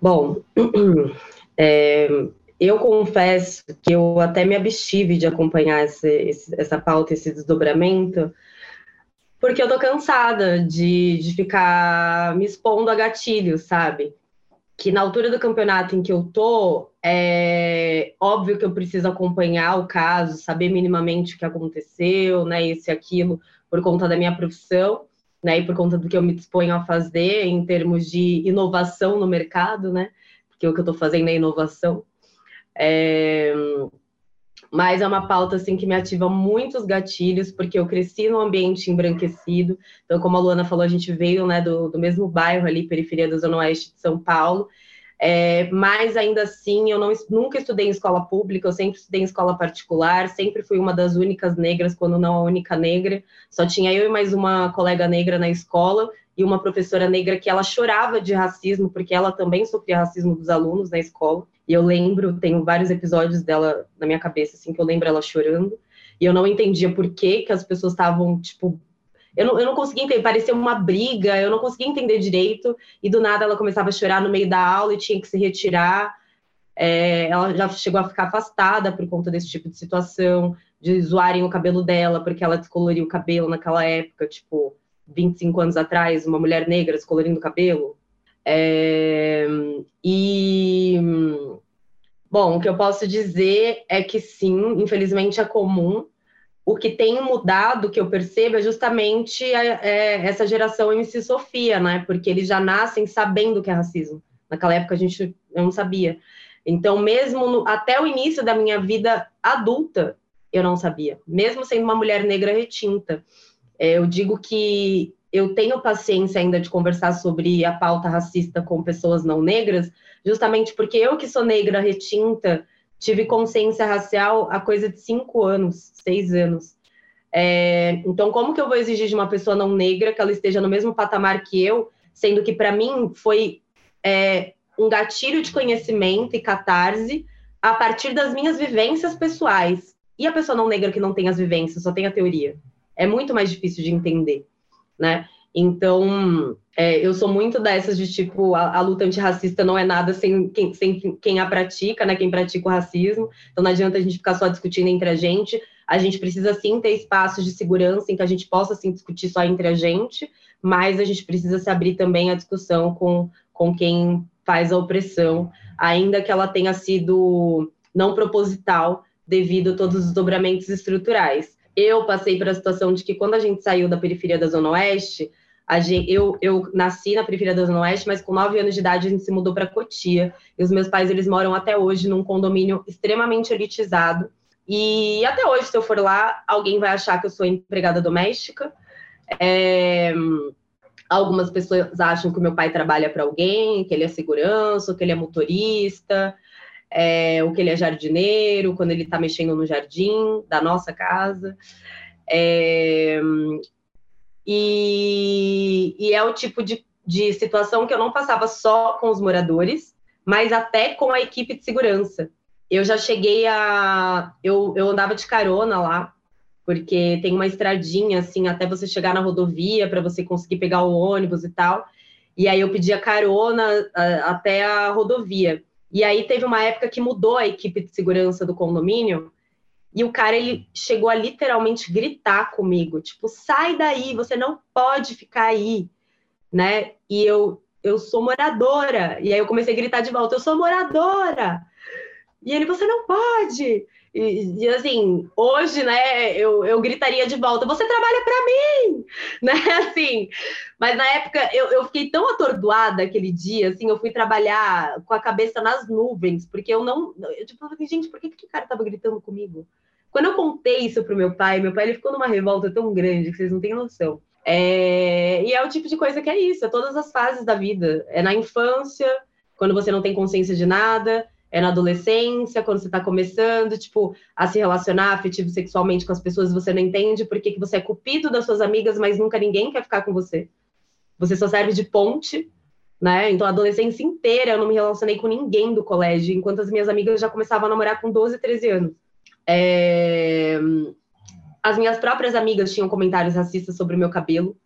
Bom, é, eu confesso que eu até me abstive de acompanhar esse, esse, essa pauta, esse desdobramento, porque eu tô cansada de, de ficar me expondo a gatilhos, sabe? Que na altura do campeonato em que eu tô, é óbvio que eu preciso acompanhar o caso, saber minimamente o que aconteceu, né, isso e aquilo, por conta da minha profissão, né, e por conta do que eu me disponho a fazer em termos de inovação no mercado, né, porque o que eu estou fazendo é inovação. É, mas é uma pauta assim que me ativa muitos gatilhos, porque eu cresci num ambiente embranquecido. Então, como a Luana falou, a gente veio né, do, do mesmo bairro ali, periferia da Zona Oeste de São Paulo. É, mas ainda assim, eu não, nunca estudei em escola pública, eu sempre estudei em escola particular, sempre fui uma das únicas negras, quando não a única negra. Só tinha eu e mais uma colega negra na escola e uma professora negra que ela chorava de racismo, porque ela também sofria racismo dos alunos na escola. E eu lembro, tenho vários episódios dela na minha cabeça, assim, que eu lembro ela chorando. E eu não entendia por que, que as pessoas estavam, tipo. Eu não, eu não conseguia entender, parecia uma briga, eu não conseguia entender direito. E do nada ela começava a chorar no meio da aula e tinha que se retirar. É, ela já chegou a ficar afastada por conta desse tipo de situação, de zoarem o cabelo dela, porque ela descoloriu o cabelo naquela época, tipo, 25 anos atrás, uma mulher negra descolorindo o cabelo. É, e, bom, o que eu posso dizer é que sim, infelizmente é comum. O que tem mudado, que eu percebo, é justamente é, essa geração MC Sofia, né? Porque eles já nascem sabendo que é racismo. Naquela época a gente eu não sabia. Então, mesmo no, até o início da minha vida adulta, eu não sabia, mesmo sendo uma mulher negra retinta. É, eu digo que eu tenho paciência ainda de conversar sobre a pauta racista com pessoas não negras, justamente porque eu que sou negra retinta, tive consciência racial há coisa de cinco anos, seis anos. É, então, como que eu vou exigir de uma pessoa não negra que ela esteja no mesmo patamar que eu, sendo que para mim foi é, um gatilho de conhecimento e catarse a partir das minhas vivências pessoais. E a pessoa não negra que não tem as vivências, só tem a teoria. É muito mais difícil de entender, né? Então, é, eu sou muito dessas de tipo, a, a, luta antirracista não é nada sem quem, sem quem a pratica, né? Quem pratica o racismo. Então não adianta a gente ficar só discutindo entre a gente. A gente precisa sim ter espaços de segurança em que a gente possa sim discutir só entre a gente, mas a gente precisa se abrir também a discussão com, com quem faz a opressão, ainda que ela tenha sido não proposital devido a todos os dobramentos estruturais. Eu passei por a situação de que quando a gente saiu da periferia da Zona Oeste, Gente, eu, eu nasci na periferia da Zona Oeste, mas com nove anos de idade a gente se mudou para Cotia. E os meus pais, eles moram até hoje num condomínio extremamente elitizado. E até hoje, se eu for lá, alguém vai achar que eu sou empregada doméstica. É... Algumas pessoas acham que o meu pai trabalha para alguém, que ele é segurança, que ele é motorista, é... ou que ele é jardineiro, quando ele está mexendo no jardim da nossa casa. É... E, e é o tipo de, de situação que eu não passava só com os moradores, mas até com a equipe de segurança. Eu já cheguei a. Eu, eu andava de carona lá, porque tem uma estradinha, assim, até você chegar na rodovia, para você conseguir pegar o ônibus e tal. E aí eu pedia carona até a rodovia. E aí teve uma época que mudou a equipe de segurança do condomínio, e o cara, ele chegou a literalmente gritar comigo, tipo, sai daí, você não pode ficar aí, né? E eu, eu sou moradora. E aí eu comecei a gritar de volta, eu sou moradora. E ele, você não pode. E, e, assim, hoje, né, eu, eu gritaria de volta, você trabalha para mim, né, assim. Mas na época eu, eu fiquei tão atordoada aquele dia, assim, eu fui trabalhar com a cabeça nas nuvens, porque eu não. Eu tipo, falei, gente, por que, que o cara tava gritando comigo? Quando eu contei isso pro meu pai, meu pai ele ficou numa revolta tão grande que vocês não têm noção. É... E é o tipo de coisa que é isso, é todas as fases da vida. É na infância, quando você não tem consciência de nada, é na adolescência, quando você está começando, tipo, a se relacionar afetivo sexualmente com as pessoas, você não entende por que, que você é cupido das suas amigas, mas nunca ninguém quer ficar com você. Você só serve de ponte, né? Então, a adolescência inteira eu não me relacionei com ninguém do colégio, enquanto as minhas amigas já começavam a namorar com 12, 13 anos. É... As minhas próprias amigas tinham comentários racistas sobre o meu cabelo,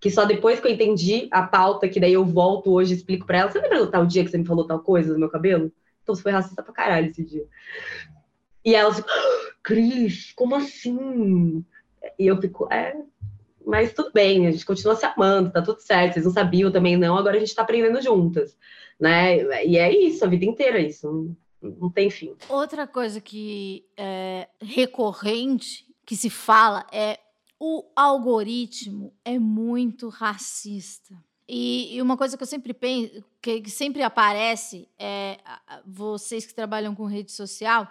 que só depois que eu entendi a pauta, que daí eu volto hoje e explico para elas. Você lembra do tal dia que você me falou tal coisa do meu cabelo? Então você foi racista pra caralho esse dia. E elas, ah, Cris, como assim? E eu fico, é, mas tudo bem, a gente continua se amando, tá tudo certo. Vocês não sabiam também, não, agora a gente tá aprendendo juntas, né? E é isso, a vida inteira é isso não tem fim. Outra coisa que é recorrente que se fala é o algoritmo é muito racista. E, e uma coisa que eu sempre penso, que, que, sempre aparece, é vocês que trabalham com rede social,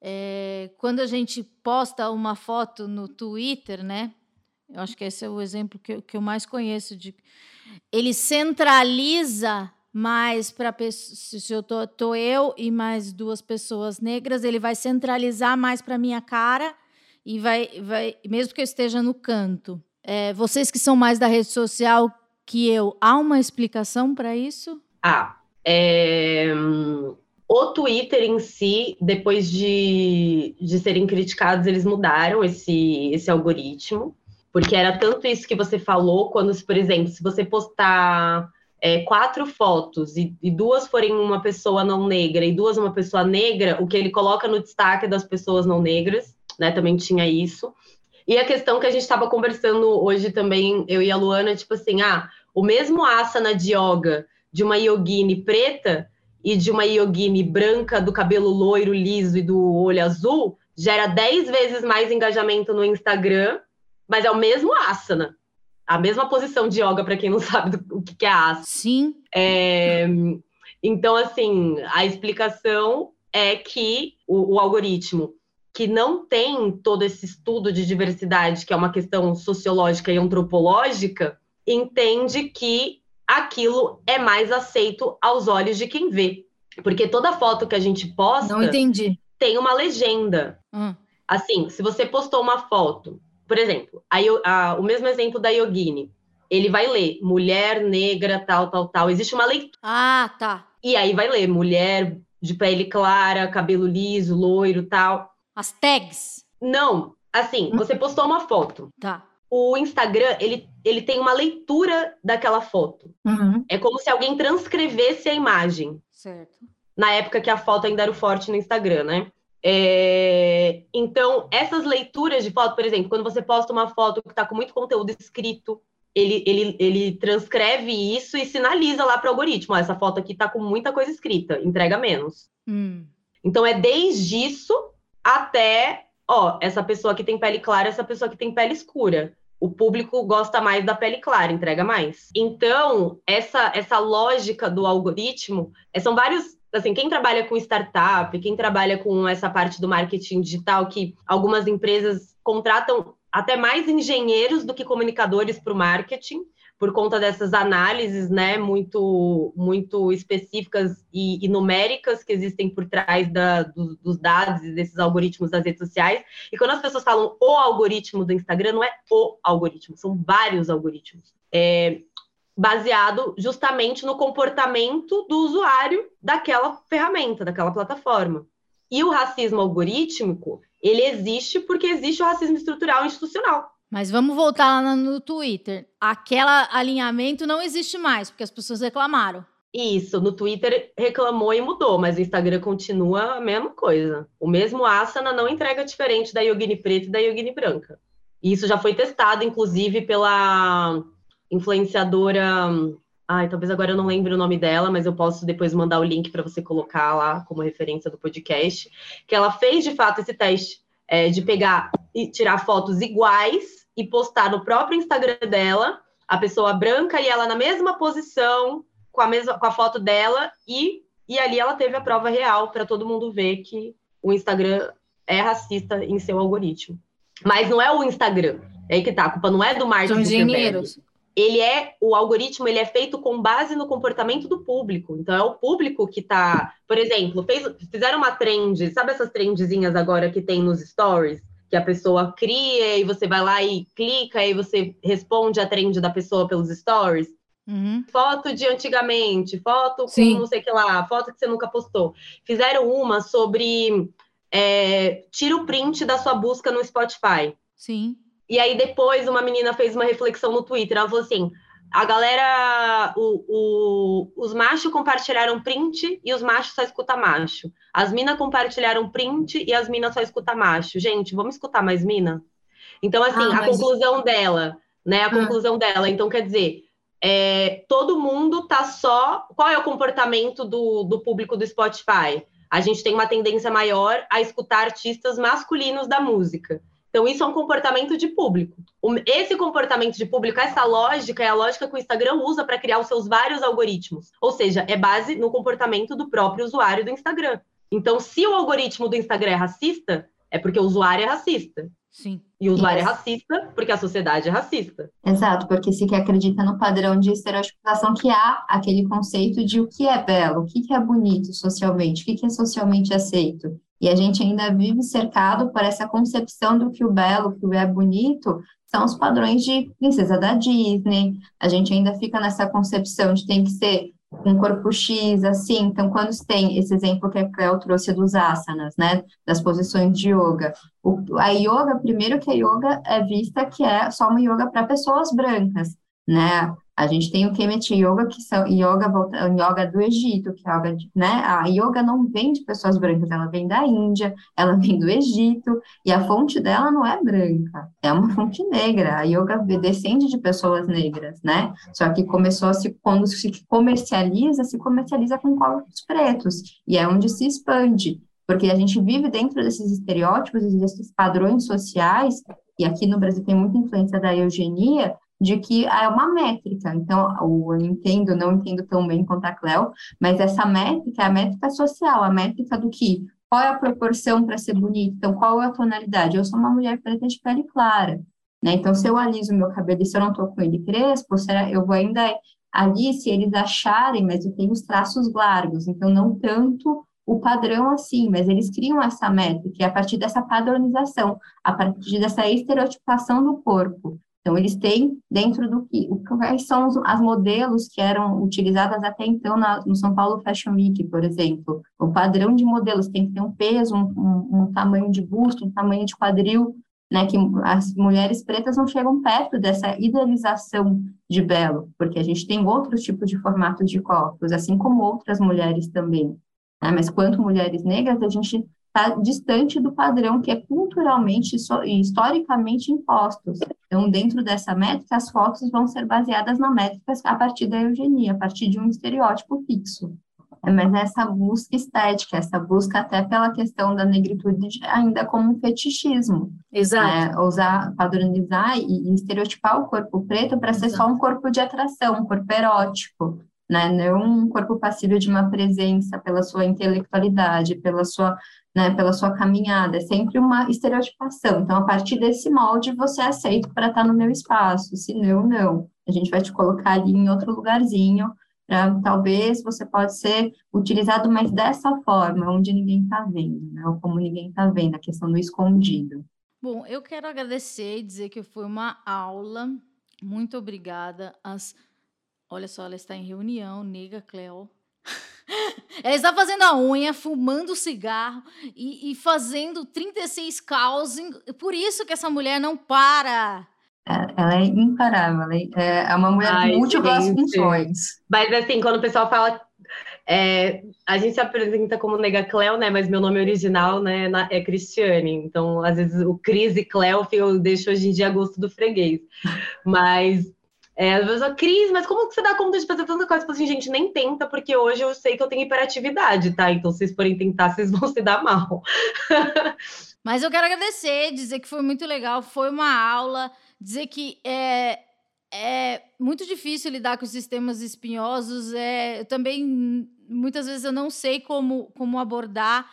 é, quando a gente posta uma foto no Twitter, né? Eu acho que esse é o exemplo que eu, que eu mais conheço de ele centraliza mas para se eu tô, tô, eu e mais duas pessoas negras, ele vai centralizar mais para minha cara e vai, vai, mesmo que eu esteja no canto. É, vocês que são mais da rede social que eu, há uma explicação para isso? Ah, é, o Twitter em si, depois de, de serem criticados, eles mudaram esse, esse algoritmo, porque era tanto isso que você falou, quando, por exemplo, se você postar é, quatro fotos e, e, duas forem uma pessoa não negra e duas uma pessoa negra, o que ele coloca no destaque das pessoas não negras, né? Também tinha isso. E a questão que a gente estava conversando hoje também, eu e a Luana, tipo assim, ah, o mesmo asana de yoga de uma yogini preta e de uma yogini branca do cabelo loiro, liso e do olho azul gera dez vezes mais engajamento no Instagram, mas é o mesmo asana a mesma posição de yoga, para quem não sabe do, o que, que é asana. Sim. É, Então, assim, a explicação é que o, o algoritmo que não tem todo esse estudo de diversidade, que é uma questão sociológica e antropológica, entende que aquilo é mais aceito aos olhos de quem vê. Porque toda foto que a gente posta Não entendi. tem uma legenda. Hum. Assim, se você postou uma foto, por exemplo, a, a, o mesmo exemplo da Yogini, ele vai ler mulher negra, tal, tal, tal. Existe uma leitura. Ah, tá. E aí vai ler mulher de pele clara, cabelo liso, loiro, tal. As tags. Não, assim, você postou uma foto. Tá. O Instagram, ele, ele tem uma leitura daquela foto. Uhum. É como se alguém transcrevesse a imagem. Certo. Na época que a foto ainda era o forte no Instagram, né? É, Então, essas leituras de foto, por exemplo, quando você posta uma foto que está com muito conteúdo escrito, ele, ele, ele transcreve isso e sinaliza lá para o algoritmo: essa foto aqui está com muita coisa escrita, entrega menos. Hum. Então, é desde isso até, ó, essa pessoa que tem pele clara, essa pessoa que tem pele escura. O público gosta mais da pele clara, entrega mais. Então, essa, essa lógica do algoritmo, é, são vários. Assim, quem trabalha com startup, quem trabalha com essa parte do marketing digital, que algumas empresas contratam até mais engenheiros do que comunicadores para o marketing, por conta dessas análises né, muito, muito específicas e, e numéricas que existem por trás da, do, dos dados e desses algoritmos das redes sociais. E quando as pessoas falam o algoritmo do Instagram, não é o algoritmo, são vários algoritmos. É, baseado justamente no comportamento do usuário daquela ferramenta, daquela plataforma. E o racismo algorítmico, ele existe porque existe o racismo estrutural e institucional. Mas vamos voltar lá no Twitter. Aquele alinhamento não existe mais, porque as pessoas reclamaram. Isso, no Twitter reclamou e mudou, mas o Instagram continua a mesma coisa. O mesmo asana não entrega diferente da Yogini preta e da Yogini branca. E isso já foi testado, inclusive, pela influenciadora. Ai, talvez agora eu não lembre o nome dela, mas eu posso depois mandar o link para você colocar lá como referência do podcast. Que ela fez de fato esse teste é, de pegar e tirar fotos iguais e postar no próprio Instagram dela, a pessoa branca e ela na mesma posição, com a mesma com a foto dela, e, e ali ela teve a prova real para todo mundo ver que o Instagram é racista em seu algoritmo. Mas não é o Instagram. É aí que tá, a culpa não é do Mark São engenheiros. Ele é o algoritmo, ele é feito com base no comportamento do público. Então é o público que tá, por exemplo, fez, fizeram uma trend, sabe essas trendzinhas agora que tem nos stories? Que a pessoa cria e você vai lá e clica e você responde a trend da pessoa pelos stories. Uhum. Foto de antigamente, foto com Sim. não sei o que lá, foto que você nunca postou. Fizeram uma sobre é, tira o print da sua busca no Spotify. Sim. E aí depois uma menina fez uma reflexão no Twitter, ela falou assim, a galera, o, o- os machos compartilharam print e os machos só escutam macho. As minas compartilharam print e as minas só escutam macho. Gente, vamos escutar mais mina? Então, assim, Ah, a conclusão dela, né? A Ah. conclusão dela. Então, quer dizer, é, todo mundo tá só. Qual é o comportamento do, do público do Spotify? A gente tem uma tendência maior a escutar artistas masculinos da música. Então, isso é um comportamento de público. Esse comportamento de público, essa lógica, é a lógica que o Instagram usa para criar os seus vários algoritmos. Ou seja, é base no comportamento do próprio usuário do Instagram. Então, se o algoritmo do Instagram é racista, é porque o usuário é racista. Sim. E o usuário Isso. é racista porque a sociedade é racista. Exato, porque se que acredita no padrão de estereotipização que há aquele conceito de o que é belo, o que é bonito socialmente, o que é socialmente aceito. E a gente ainda vive cercado por essa concepção do que o belo, o que é bonito, são os padrões de princesa da Disney. A gente ainda fica nessa concepção de tem que ser um corpo X, assim. Então, quando tem esse exemplo que a Cleo trouxe dos asanas, né, das posições de yoga, o- a yoga, primeiro que a yoga é vista que é só uma yoga para pessoas brancas, né? A gente tem o Kemet Yoga, que são yoga, yoga do Egito, que é yoga, né? A yoga não vem de pessoas brancas, ela vem da Índia, ela vem do Egito, e a fonte dela não é branca, é uma fonte negra. A yoga descende de pessoas negras, né? Só que começou a se, quando se comercializa, se comercializa com corpos pretos, e é onde se expande porque a gente vive dentro desses estereótipos desses padrões sociais, e aqui no Brasil tem muita influência da eugenia, de que é uma métrica. Então, eu entendo, não entendo tão bem quanto a Cleo, mas essa métrica é a métrica social, a métrica do que qual é a proporção para ser bonita, então qual é a tonalidade? Eu sou uma mulher preta de pele clara, né? Então, se eu aliso meu cabelo e se eu não estou com ele crespo, será, eu vou ainda ali, se eles acharem, mas eu tenho os traços largos, então não tanto o padrão assim, mas eles criam essa métrica, a partir dessa padronização, a partir dessa estereotipação do corpo. Então, eles têm dentro do que, quais são as modelos que eram utilizadas até então na, no São Paulo Fashion Week, por exemplo. O padrão de modelos tem que ter um peso, um, um, um tamanho de busto, um tamanho de quadril, né, que as mulheres pretas não chegam perto dessa idealização de belo, porque a gente tem outros tipos de formatos de corpos, assim como outras mulheres também. Né? Mas quanto mulheres negras, a gente está distante do padrão que é culturalmente e historicamente impostos. Então, dentro dessa métrica, as fotos vão ser baseadas na métrica a partir da eugenia, a partir de um estereótipo fixo. É, mas essa busca estética, essa busca até pela questão da negritude ainda como um fetichismo. Exato. É, usar, padronizar e, e estereotipar o corpo preto para ser só um corpo de atração, um corpo erótico né? Não um corpo passível de uma presença pela sua intelectualidade, pela sua, né, pela sua caminhada, é sempre uma estereotipação. Então, a partir desse molde, você é aceito para estar no meu espaço, se não, não. A gente vai te colocar ali em outro lugarzinho, talvez você pode ser utilizado mais dessa forma, onde ninguém está vendo, né? Ou como ninguém está vendo, a questão do escondido. Bom, eu quero agradecer e dizer que foi uma aula. Muito obrigada às Olha só, ela está em reunião, nega Cleo. ela está fazendo a unha, fumando cigarro e, e fazendo 36 caos. Por isso que essa mulher não para. É, ela é imparável, é, é uma mulher Ai, múltiplas funções. Mas assim, quando o pessoal fala é, a gente se apresenta como Nega Cleo, né? Mas meu nome original né, é Cristiane. Então, às vezes, o Cris e Cleo eu deixo hoje em dia a gosto do freguês. Mas é, às vezes, Cris, mas como que você dá conta de fazer tanta coisa? Tipo assim, gente, nem tenta, porque hoje eu sei que eu tenho hiperatividade, tá? Então, se vocês forem tentar, vocês vão se dar mal. mas eu quero agradecer, dizer que foi muito legal, foi uma aula, dizer que é, é muito difícil lidar com sistemas espinhosos. É, eu também, muitas vezes, eu não sei como, como abordar,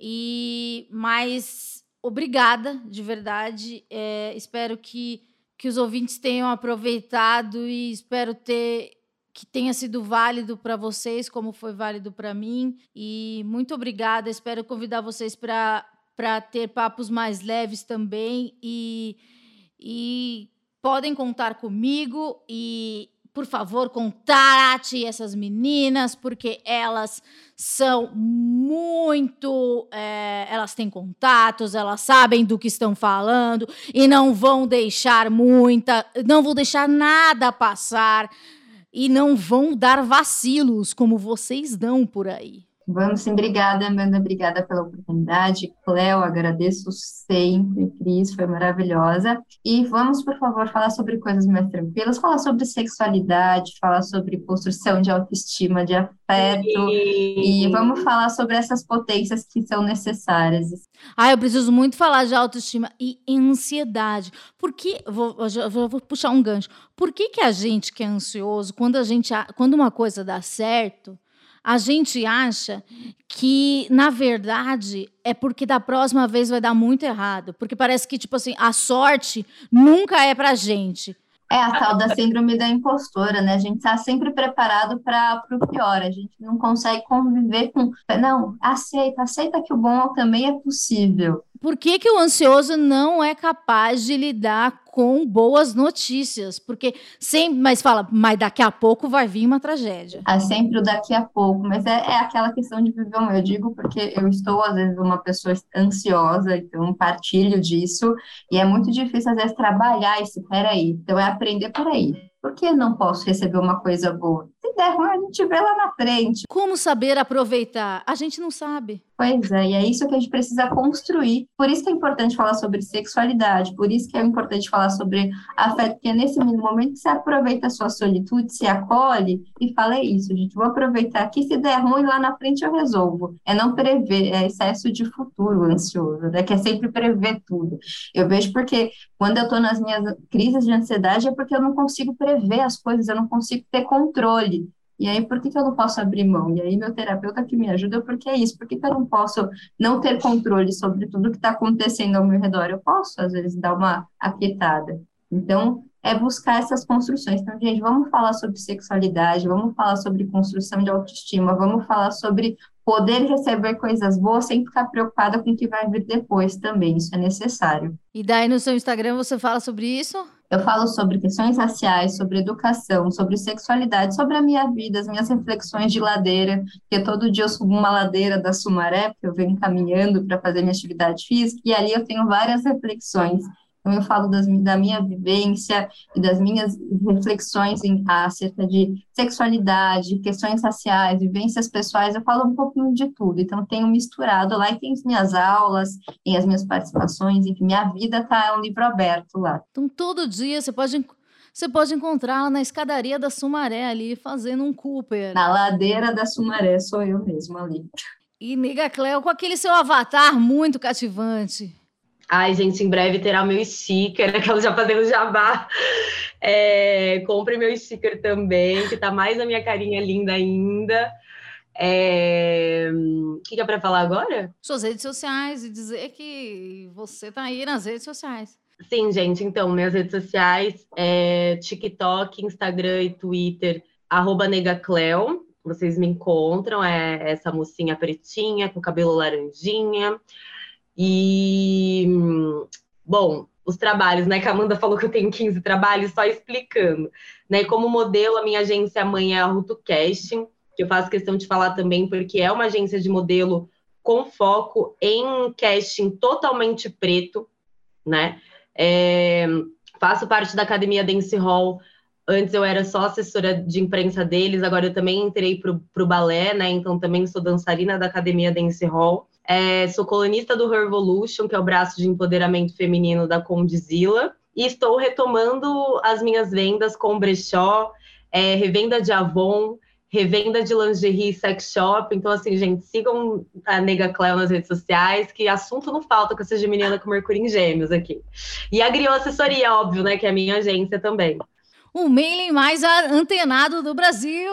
e mas obrigada, de verdade. É, espero que que os ouvintes tenham aproveitado e espero ter que tenha sido válido para vocês, como foi válido para mim. E muito obrigada. Espero convidar vocês para ter papos mais leves também. E, e podem contar comigo. E por favor, contate essas meninas, porque elas são muito. É, elas têm contatos, elas sabem do que estão falando e não vão deixar muita. não vão deixar nada passar e não vão dar vacilos como vocês dão por aí. Vamos sim, obrigada, Amanda, obrigada pela oportunidade. Cléo, agradeço sempre, Cris, foi maravilhosa. E vamos, por favor, falar sobre coisas mais tranquilas, falar sobre sexualidade, falar sobre construção de autoestima, de afeto, e, e vamos falar sobre essas potências que são necessárias. Ah, eu preciso muito falar de autoestima e ansiedade. Por que, vou, vou, vou puxar um gancho, por que, que a gente que é ansioso, quando, a gente, quando uma coisa dá certo, a gente acha que, na verdade, é porque da próxima vez vai dar muito errado. Porque parece que, tipo assim, a sorte nunca é pra gente. É a tal da síndrome da impostora, né? A gente está sempre preparado para o pior, a gente não consegue conviver com. Não, aceita, aceita que o bom também é possível. Por que, que o ansioso não é capaz de lidar com boas notícias? Porque sempre, mas fala, mas daqui a pouco vai vir uma tragédia. É sempre o daqui a pouco, mas é, é aquela questão de viver. Eu digo porque eu estou, às vezes, uma pessoa ansiosa, então partilho disso, e é muito difícil, às vezes, trabalhar isso. Peraí, então é aprender por aí. Por que não posso receber uma coisa boa? Tem der ruim, a gente vê lá na frente. Como saber aproveitar? A gente não sabe. Pois é, e é isso que a gente precisa construir. Por isso que é importante falar sobre sexualidade, por isso que é importante falar sobre afeto, porque é nesse momento que você aproveita a sua solitude, se acolhe e fala: é isso, gente, vou aproveitar aqui, se der ruim, lá na frente eu resolvo. É não prever, é excesso de futuro ansioso, né? Que é sempre prever tudo. Eu vejo porque quando eu estou nas minhas crises de ansiedade é porque eu não consigo prever as coisas, eu não consigo ter controle. E aí, por que, que eu não posso abrir mão? E aí, meu terapeuta que me ajuda, porque é isso, por que, que eu não posso não ter controle sobre tudo que está acontecendo ao meu redor? Eu posso, às vezes, dar uma aquietada. Então, é buscar essas construções. Então, gente, vamos falar sobre sexualidade, vamos falar sobre construção de autoestima, vamos falar sobre poder receber coisas boas sem ficar preocupada com o que vai vir depois também. Isso é necessário. E daí no seu Instagram você fala sobre isso? Eu falo sobre questões raciais, sobre educação, sobre sexualidade, sobre a minha vida, as minhas reflexões de ladeira, porque todo dia eu subo uma ladeira da Sumaré, porque eu venho caminhando para fazer minha atividade física, e ali eu tenho várias reflexões então, eu falo das, da minha vivência e das minhas reflexões em, acerca de sexualidade, questões raciais, vivências pessoais, eu falo um pouquinho de tudo. Então, tenho misturado lá e tem as minhas aulas, tem as minhas participações, enfim, minha vida está é um livro aberto lá. Então, todo dia você pode você pode encontrá-la na escadaria da Sumaré ali, fazendo um Cooper. Na ladeira da Sumaré, sou eu mesmo ali. E Nega Cleo, com aquele seu avatar muito cativante. Ai, gente, em breve terá o meu sticker, aquela já fazendo jabá. É, compre meu sticker também, que tá mais a minha carinha linda ainda. É... O que, que é para falar agora? Suas redes sociais e dizer que você tá aí nas redes sociais. Sim, gente. Então, minhas redes sociais é TikTok, Instagram e Twitter, arroba negacleo. Vocês me encontram, é essa mocinha pretinha com cabelo laranjinha. E, bom, os trabalhos, né? Que a Amanda falou que eu tenho 15 trabalhos, só explicando. Né? Como modelo, a minha agência mãe é a Ruto Casting, que eu faço questão de falar também, porque é uma agência de modelo com foco em casting totalmente preto, né? É, faço parte da Academia Dance Hall. Antes eu era só assessora de imprensa deles, agora eu também entrei para o balé, né? Então também sou dançarina da Academia Dance Hall. É, sou colunista do Revolution, que é o braço de empoderamento feminino da Condizila, e estou retomando as minhas vendas com brechó, é, revenda de Avon, revenda de lingerie sex shop. Então, assim, gente, sigam a Nega Cleo nas redes sociais, que assunto não falta com essa geminiana com Mercúrio em Gêmeos aqui. E a Griot Assessoria, óbvio, né, que é a minha agência também. O mailing mais antenado do Brasil!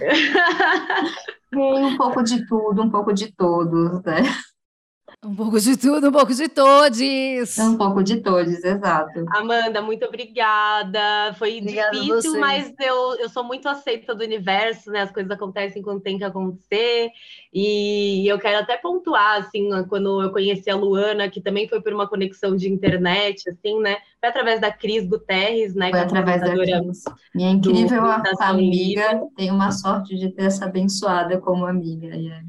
Um pouco de tudo, um pouco de todos, né? Um pouco de tudo, um pouco de todos. Um pouco de todos, exato. Amanda, muito obrigada. Foi obrigada difícil, mas eu, eu sou muito aceita do universo, né? As coisas acontecem quando tem que acontecer. E eu quero até pontuar, assim, quando eu conheci a Luana, que também foi por uma conexão de internet, assim, né? Foi através da Cris Guterres, né? Foi é através da Cris. Minha incrível amiga, tenho uma sorte de ter essa abençoada como amiga. Yeah.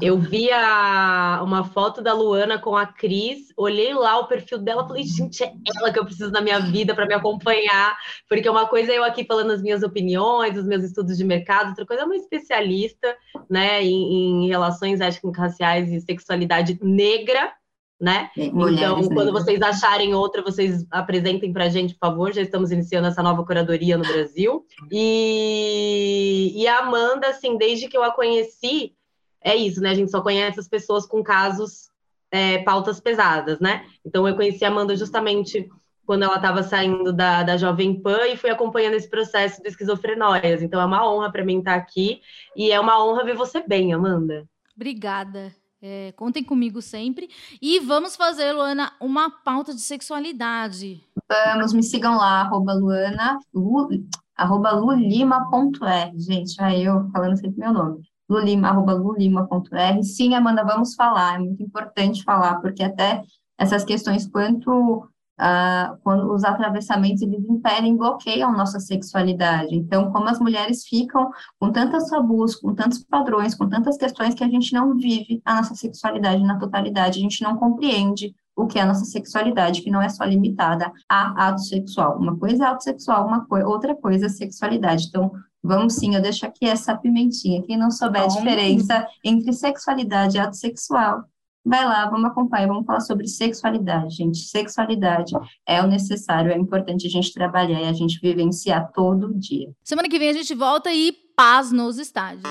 Eu vi a, uma foto da Luana com a Cris, olhei lá o perfil dela, falei, gente, é ela que eu preciso na minha vida para me acompanhar, porque uma coisa é eu aqui falando as minhas opiniões, os meus estudos de mercado, outra coisa é uma especialista, né, em, em relações étnico-raciais e sexualidade negra, né? Mulheres então, quando vocês acharem outra, vocês apresentem para a gente, por favor. Já estamos iniciando essa nova curadoria no Brasil. E, e a Amanda, assim, desde que eu a conheci, é isso, né? A gente só conhece as pessoas com casos, é, pautas pesadas, né? Então eu conheci a Amanda justamente quando ela estava saindo da, da Jovem Pan e fui acompanhando esse processo de esquizofrenóias. Então é uma honra para mim estar aqui e é uma honra ver você bem, Amanda. Obrigada. É, contem comigo sempre. E vamos fazer, Luana, uma pauta de sexualidade. Vamos, me sigam lá, arroba Luana, lu, arroba lulima.r. Gente, aí eu falando sempre meu nome lulima, arroba lulima.r. Sim, Amanda, vamos falar, é muito importante falar, porque até essas questões quanto Uh, quando os atravessamentos eles impedem, bloqueiam nossa sexualidade. Então, como as mulheres ficam com tantas tabus, com tantos padrões, com tantas questões que a gente não vive a nossa sexualidade na totalidade, a gente não compreende o que é a nossa sexualidade, que não é só limitada a ato sexual. Uma coisa é ato sexual, uma co outra coisa é sexualidade. Então, Vamos sim, eu deixo aqui essa pimentinha. Quem não souber a diferença entre sexualidade e ato sexual, vai lá, vamos acompanhar, vamos falar sobre sexualidade, gente. Sexualidade é o necessário, é importante a gente trabalhar e a gente vivenciar todo dia. Semana que vem a gente volta e paz nos estádios.